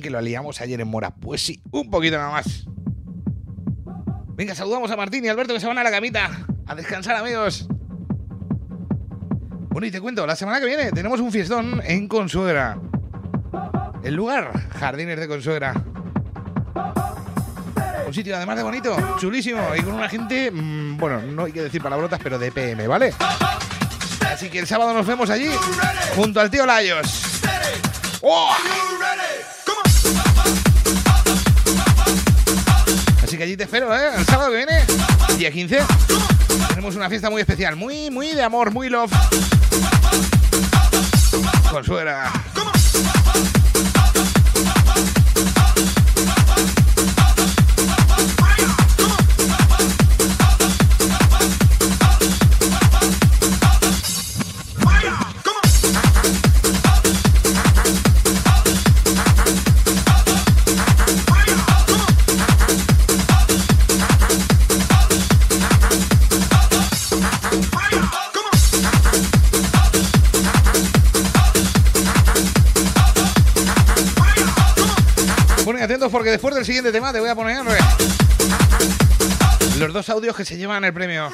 Que lo liamos ayer en Mora. Pues sí, un poquito nada más. Venga, saludamos a Martín y Alberto que se van a la camita. A descansar, amigos. Bueno, y te cuento, la semana que viene tenemos un fiestón en Consuegra. El lugar, Jardines de Consuegra. Un sitio además de bonito, chulísimo y con una gente, mm, bueno, no hay que decir palabrotas, pero de PM, ¿vale? Así que el sábado nos vemos allí, junto al tío Layos. ¡Oh! Que allí te espero, ¿eh? El sábado que viene, día 15, tenemos una fiesta muy especial, muy, muy de amor, muy love. Consuegra. Atentos porque después del siguiente tema te voy a poner los dos audios que se llevan el premio.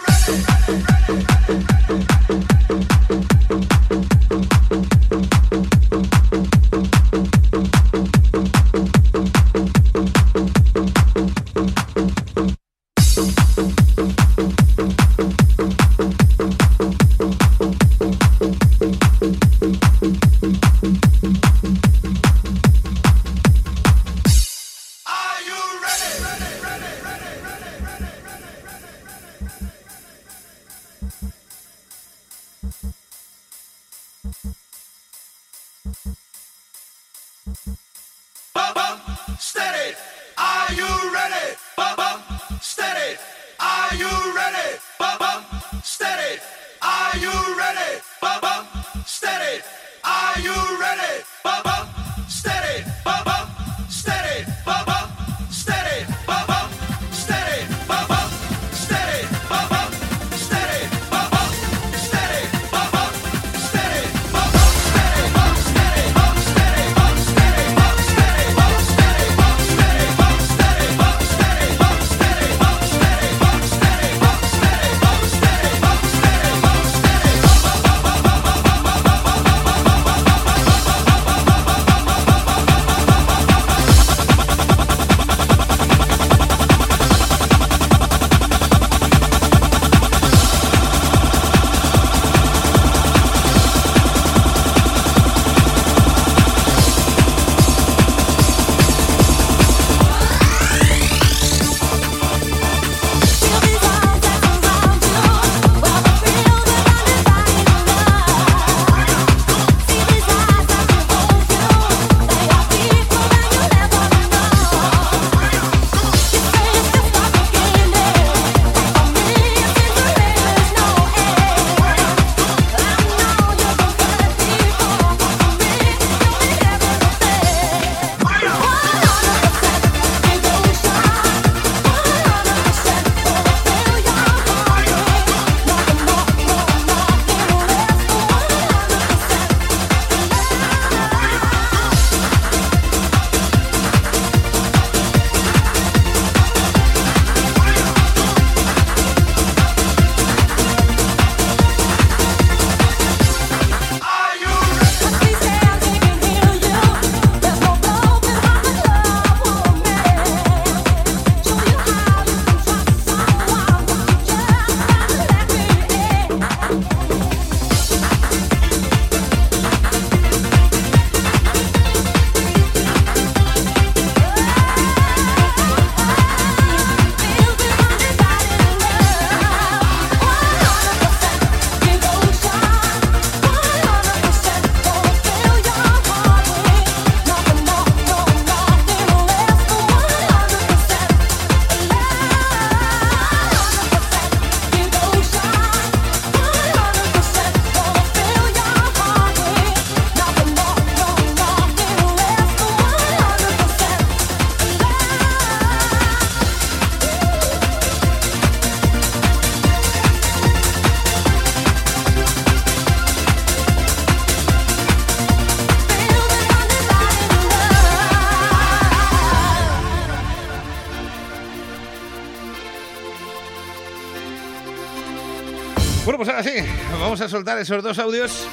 Vamos a soltar esos dos audios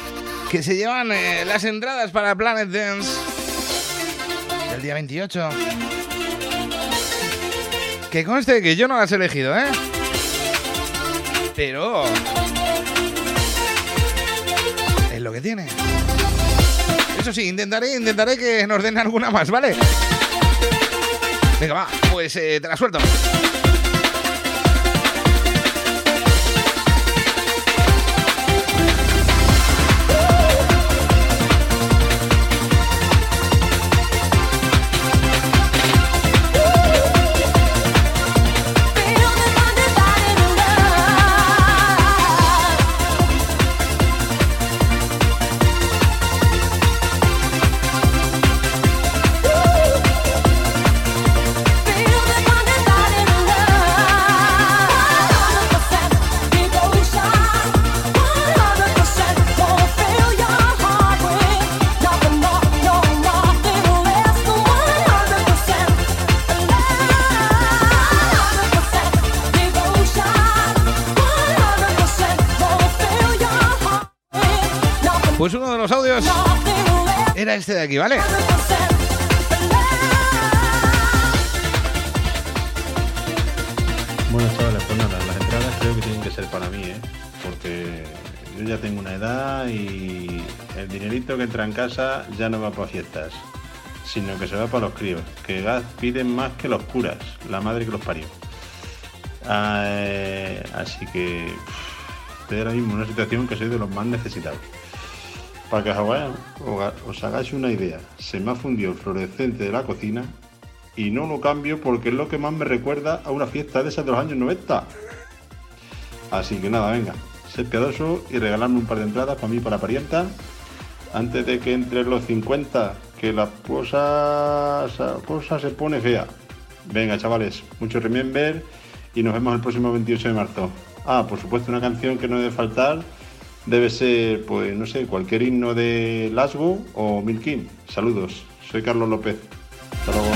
que se llevan eh, las entradas para Planet Dance del día 28. Que conste que yo no las he elegido, ¿eh? Pero... Es lo que tiene. Eso sí, intentaré, intentaré que nos den alguna más, ¿vale? Venga, va, pues eh, te la suelto. Este de aquí, ¿vale? Bueno, chavales, pues nada, las entradas creo que tienen que ser para mí, ¿eh? Porque yo ya tengo una edad y el dinerito que entra en casa ya no va para fiestas, sino que se va para los críos, que gas piden más que los curas, la madre que los parió. Ah, eh, así que ahora mismo en una situación que soy de los más necesitados. Para que os hagáis, una idea, se me ha fundido el fluorescente de la cocina y no lo cambio porque es lo que más me recuerda a una fiesta de esas de los años 90. Así que nada, venga, ser piadoso y regalarme un par de entradas para mí para parienta antes de que entre los 50, que la cosa, la cosa se pone fea. Venga, chavales, mucho remember y nos vemos el próximo 28 de marzo. Ah, por supuesto, una canción que no debe faltar debe ser, pues no sé, cualquier himno de Lasgo o Milkin. Saludos, soy Carlos López. Hasta luego.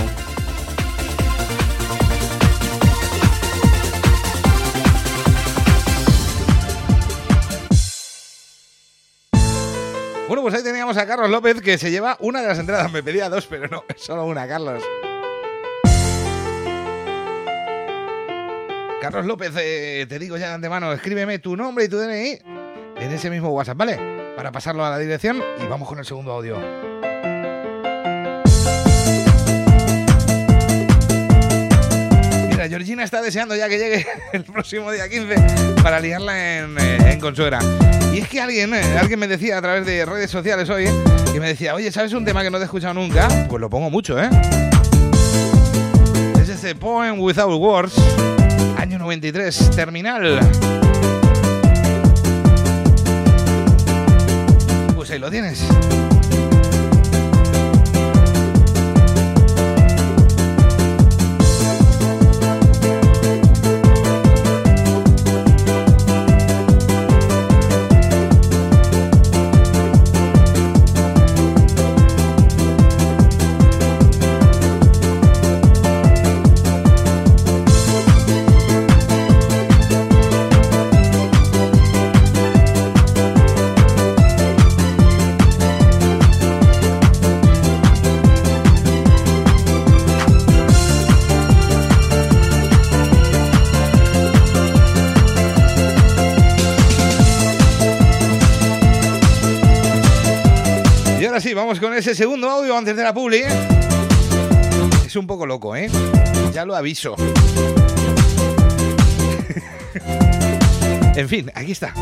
Bueno, pues ahí teníamos a Carlos López que se lleva una de las entradas. Me pedía dos, pero no, solo una, Carlos. Carlos López, eh, te digo ya de antemano, escríbeme tu nombre y tu DNI en ese mismo WhatsApp, ¿vale? Para pasarlo a la dirección y vamos con el segundo audio. Mira, Georgina está deseando ya que llegue el próximo día 15 para liarla en, eh, en Consuegra. Y es que alguien, eh, alguien me decía a través de redes sociales hoy, eh, y me decía, oye, ¿sabes un tema que no te he escuchado nunca? Pues lo pongo mucho, ¿eh? Es ese Poem Without Words, año 93, terminal. Lo tienes. Con ese segundo audio antes de la publi. ¿eh? Es un poco loco, ¿eh? Ya lo aviso. en fin, aquí está.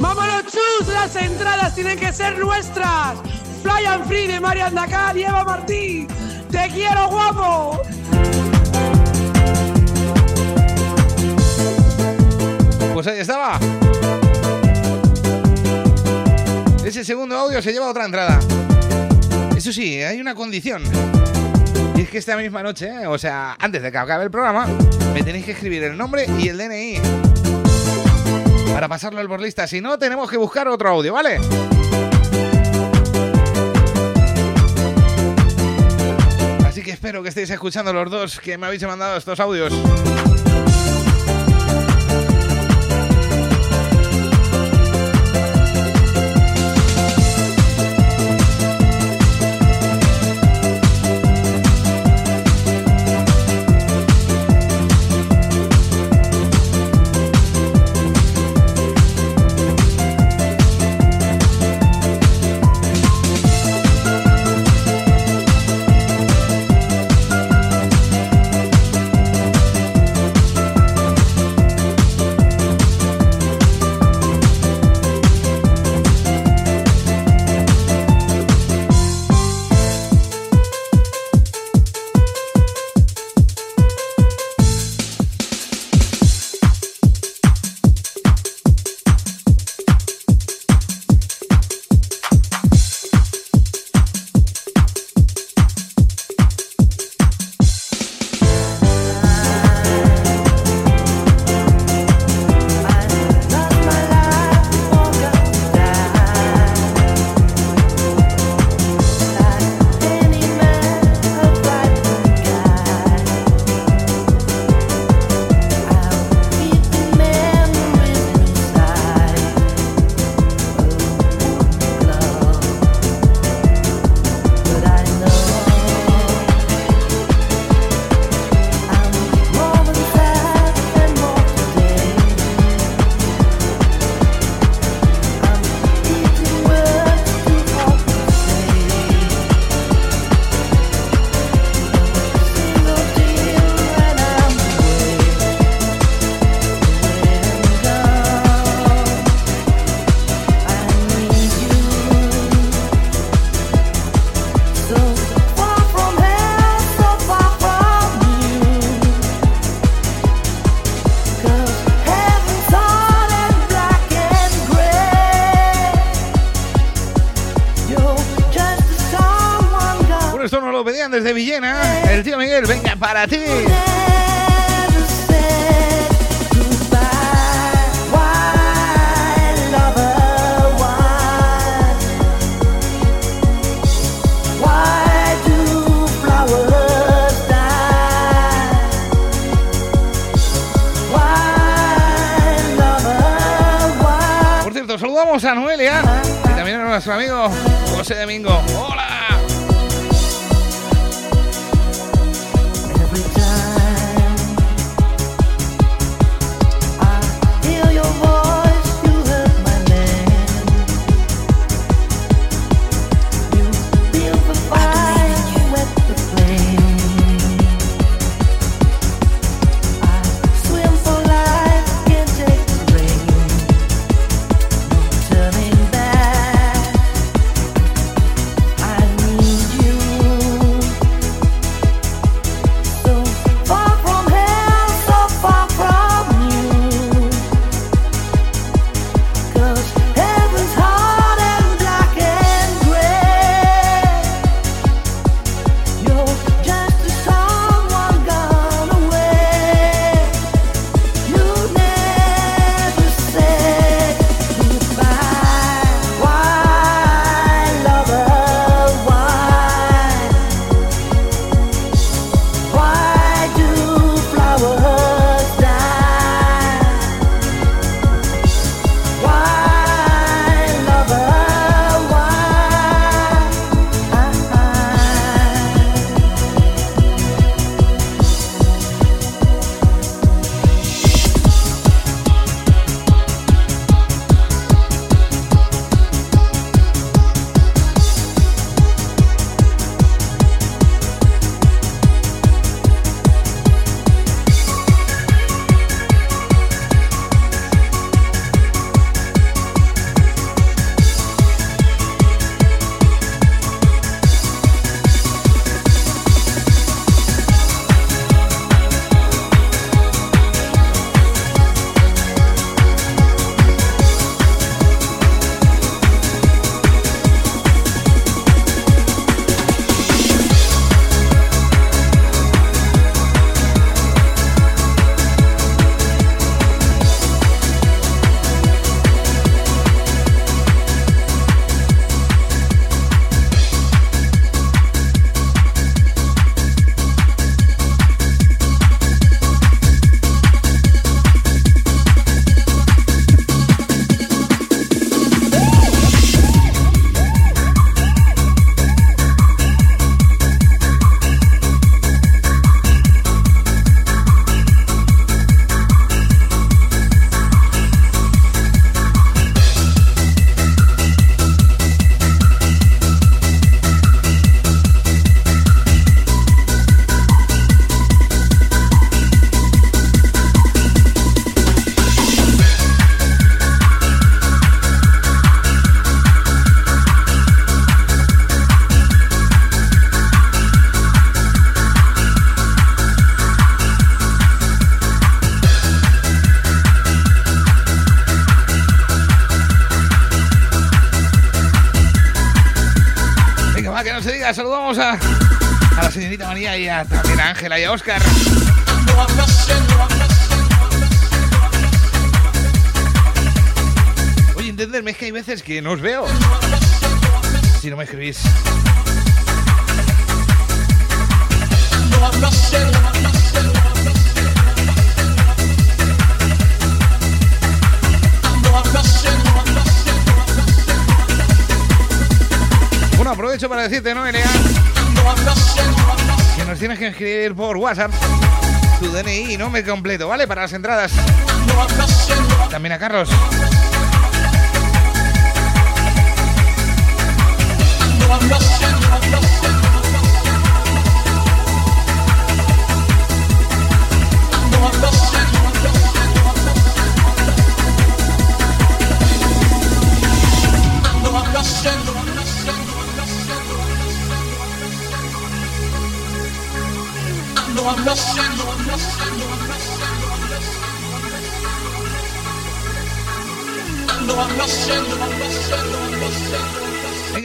¡Vámonos, chus! Las entradas tienen que ser nuestras. Fly and Free de Marian Dakar y Eva Martí. ¡Te quiero, guapo! pues ahí estaba. Ese segundo audio se lleva a otra entrada. Eso sí, hay una condición. Y es que esta misma noche, o sea, antes de que acabe el programa, me tenéis que escribir el nombre y el DNI. Para pasarlo al borlista. Si no, tenemos que buscar otro audio, ¿vale? Así que espero que estéis escuchando los dos que me habéis mandado estos audios. desde Villena, el tío Miguel, venga para ti. Por cierto, saludamos a Noelia y también a nuestro amigo José Domingo. También a Ángela y a Oscar. Oye, entenderme, es que hay veces que no os veo. Si no me escribís. Bueno, aprovecho para decirte, ¿no, Elia? Tienes que escribir por WhatsApp tu DNI y nombre completo, ¿vale? Para las entradas. También a Carlos.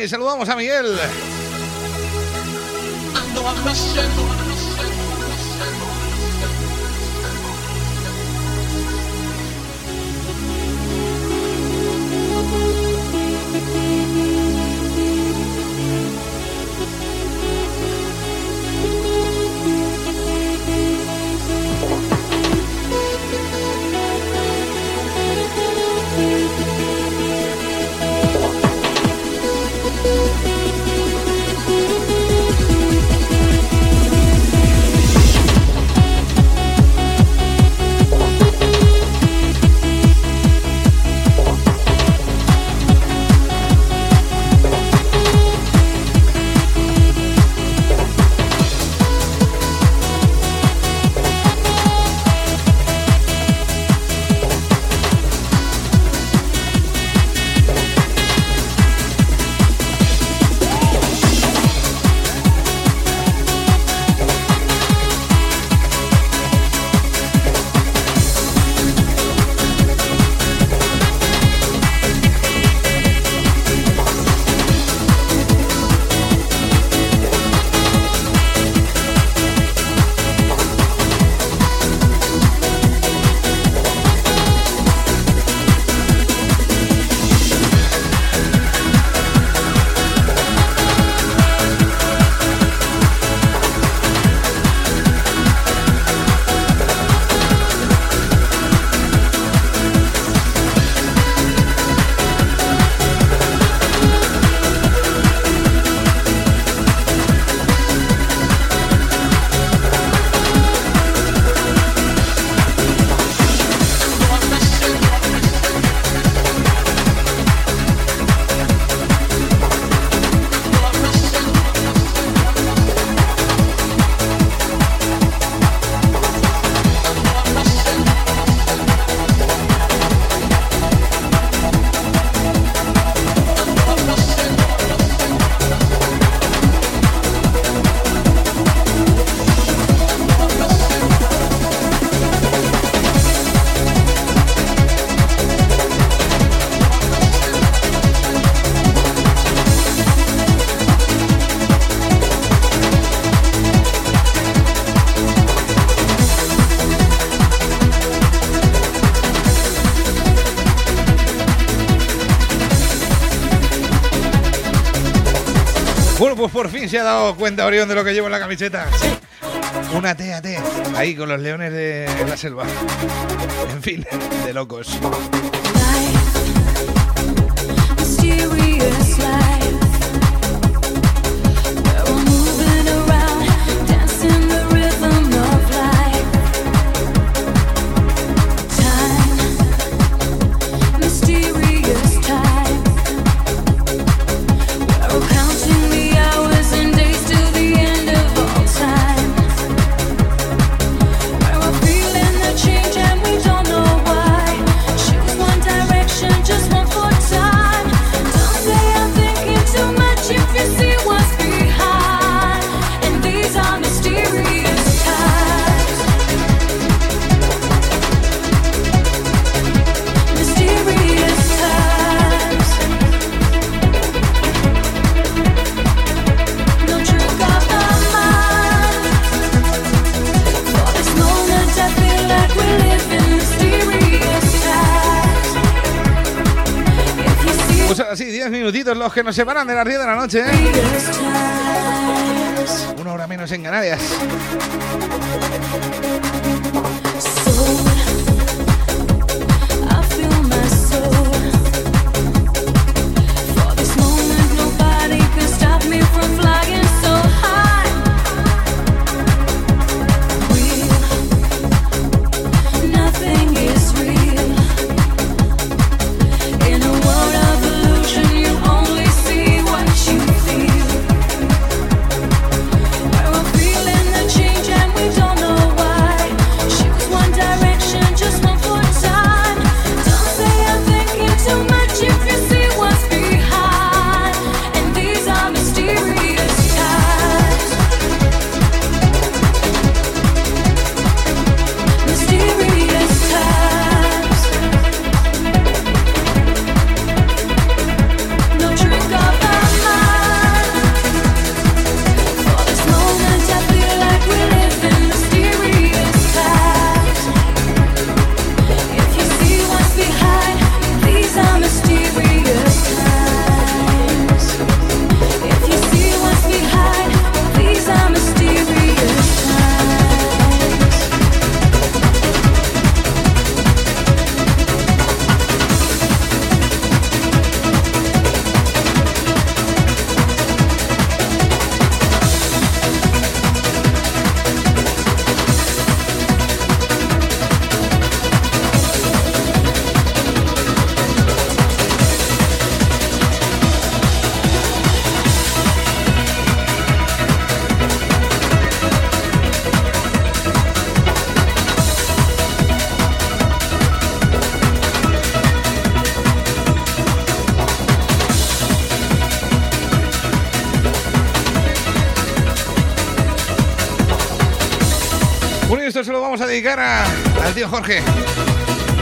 Saludamos a Miguel. Se ha dado cuenta Orión de lo que llevo en la camiseta. Una T a T, ahí con los leones de la selva. En fin, de locos. Life. Que nos separan de las 10 de la noche. ¿eh? Una hora menos en Canarias.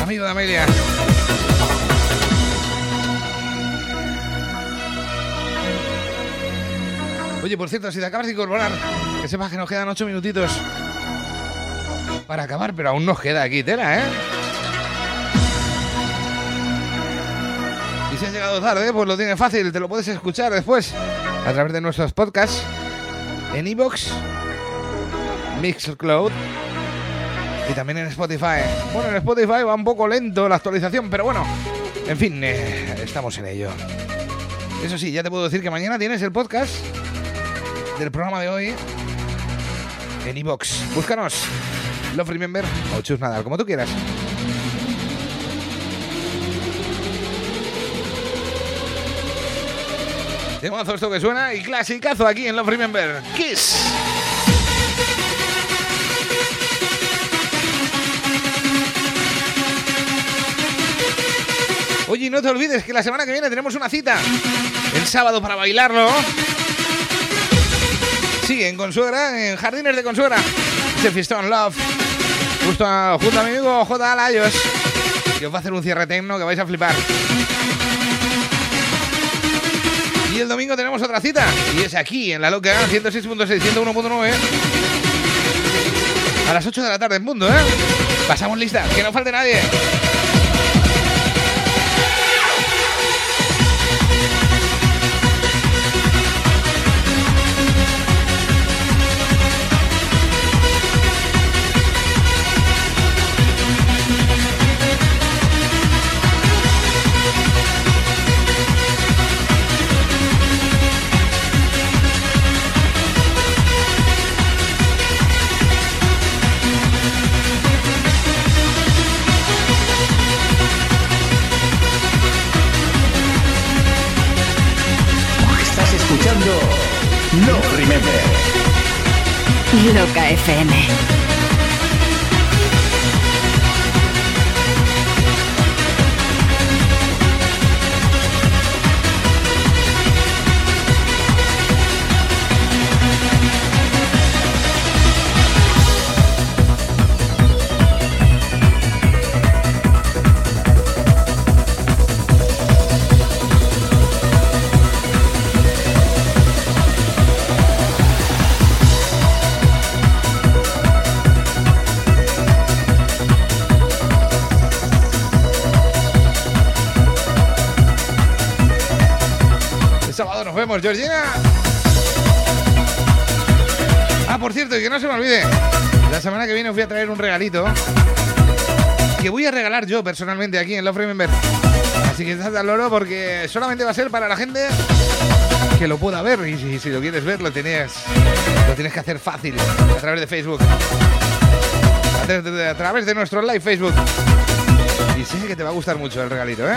Amigo de Amelia. Oye, por cierto, si te acabas de incorporar, que sepas que nos quedan ocho minutitos para acabar, pero aún nos queda aquí tela, ¿eh? Y si has llegado tarde, pues lo tienes fácil, te lo puedes escuchar después a través de nuestros podcasts en iBox Mixcloud y también en Spotify. Bueno, en Spotify va un poco lento la actualización, pero bueno, en fin, eh, estamos en ello. Eso sí, ya te puedo decir que mañana tienes el podcast del programa de hoy en iBox. Búscanos, Love Remember o Chus Nadal, como tú quieras. Temazo esto que suena y clasicazo aquí en Love Remember. Kiss. Oye, no te olvides que la semana que viene tenemos una cita. El sábado para bailarlo. Sí, en Consuegra, en Jardines de Consuegra. Ese Fistón Love. Junto a mi amigo J. Layos. Que os va a hacer un cierre tecno que vais a flipar. Y el domingo tenemos otra cita. Y es aquí, en la loca, 106.6, 101.9. A las 8 de la tarde en mundo, ¿eh? Pasamos lista, que no falte nadie. Loca FM. Sábado nos vemos, Georgina. Ah, por cierto, y que no se me olvide. La semana que viene os voy a traer un regalito que voy a regalar yo personalmente aquí en Love Remember. Así que estás al loro porque solamente va a ser para la gente que lo pueda ver. Y si, lo quieres ver, lo tienes, lo tienes que hacer fácil a través de Facebook. A a través de nuestro live Facebook. Y sé que te va a gustar mucho el regalito, ¿eh?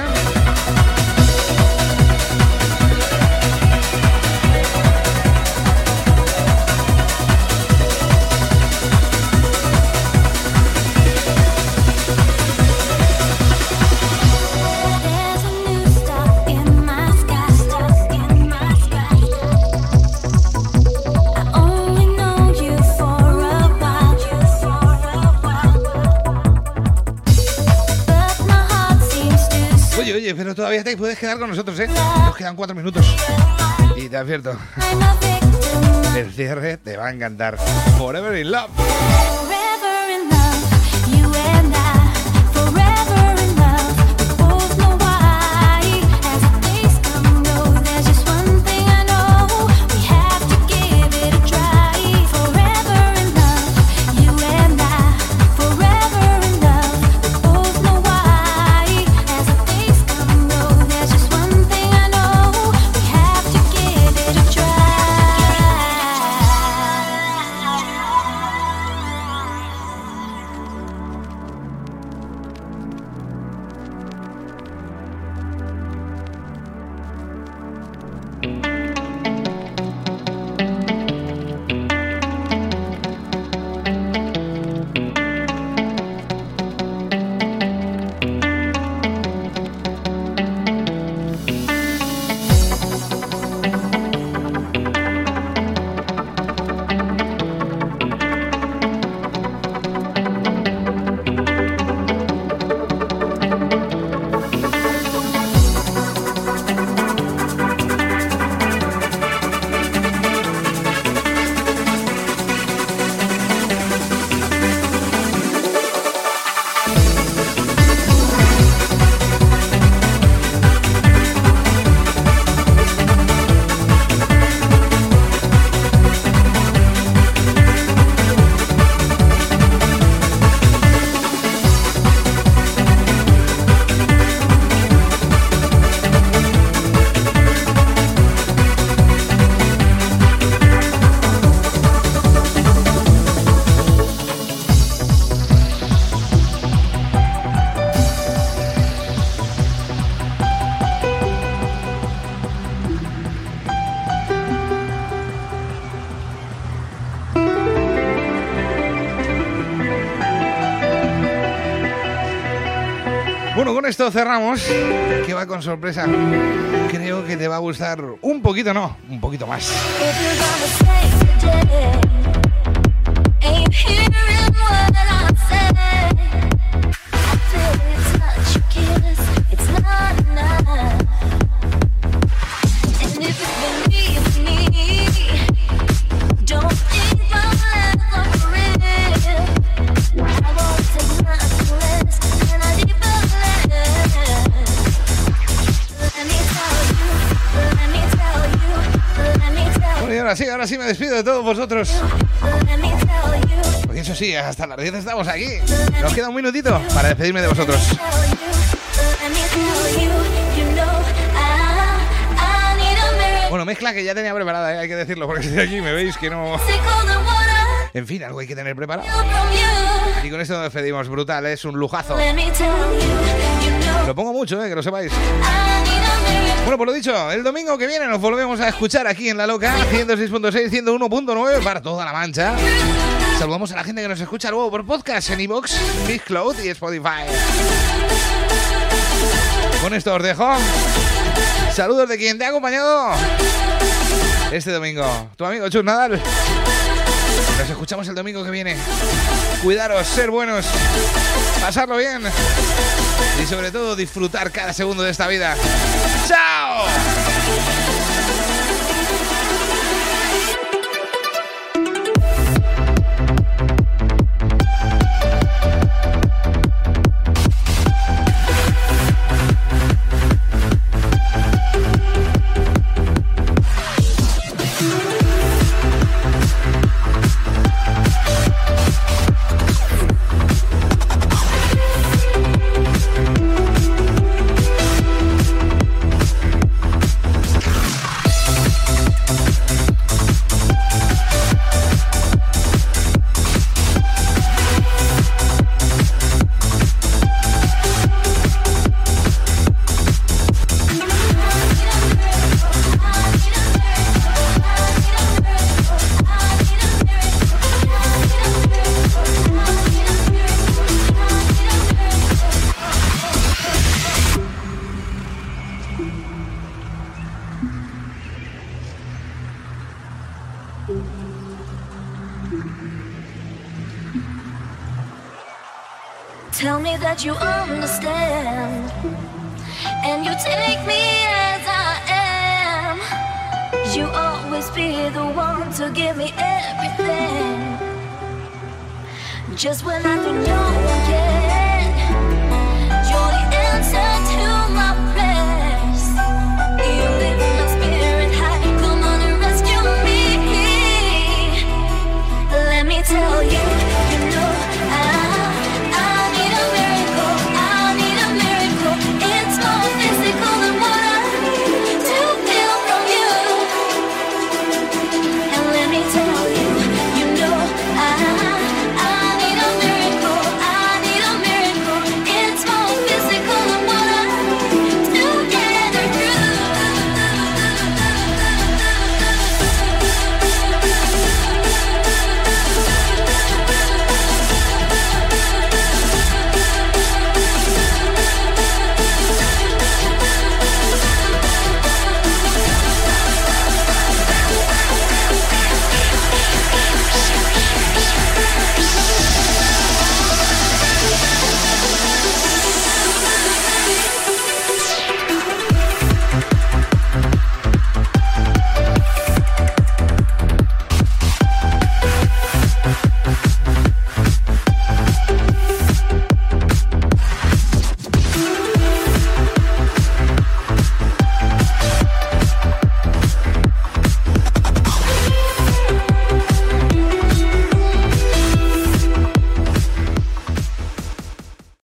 Todavía te puedes quedar con nosotros, ¿eh? Nos quedan cuatro minutos. Y te advierto, el cierre te va a encantar. Forever in Love. Esto cerramos. Que va con sorpresa. Creo que te va a gustar un poquito, no, un poquito más. De todos vosotros. Porque eso sí, hasta las 10 estamos aquí. Nos queda un minutito para despedirme de vosotros. Bueno, mezcla que ya tenía preparada, ¿eh? hay que decirlo, porque estoy aquí, me veis que no... En fin, algo hay que tener preparado. Y con esto nos despedimos, brutal, es un lujazo. Lo pongo mucho, ¿eh? que lo sepáis. Bueno, por lo dicho, el domingo que viene nos volvemos a escuchar aquí en La Loca, 106.6, 101.9 para toda la mancha. Saludamos a la gente que nos escucha luego por podcast en iVoox, Mixcloud y Spotify. Con esto os dejo. Saludos de quien te ha acompañado este domingo. Tu amigo Chus Nadal. Escuchamos el domingo que viene. Cuidaros, ser buenos, pasarlo bien y sobre todo disfrutar cada segundo de esta vida. ¡Chao!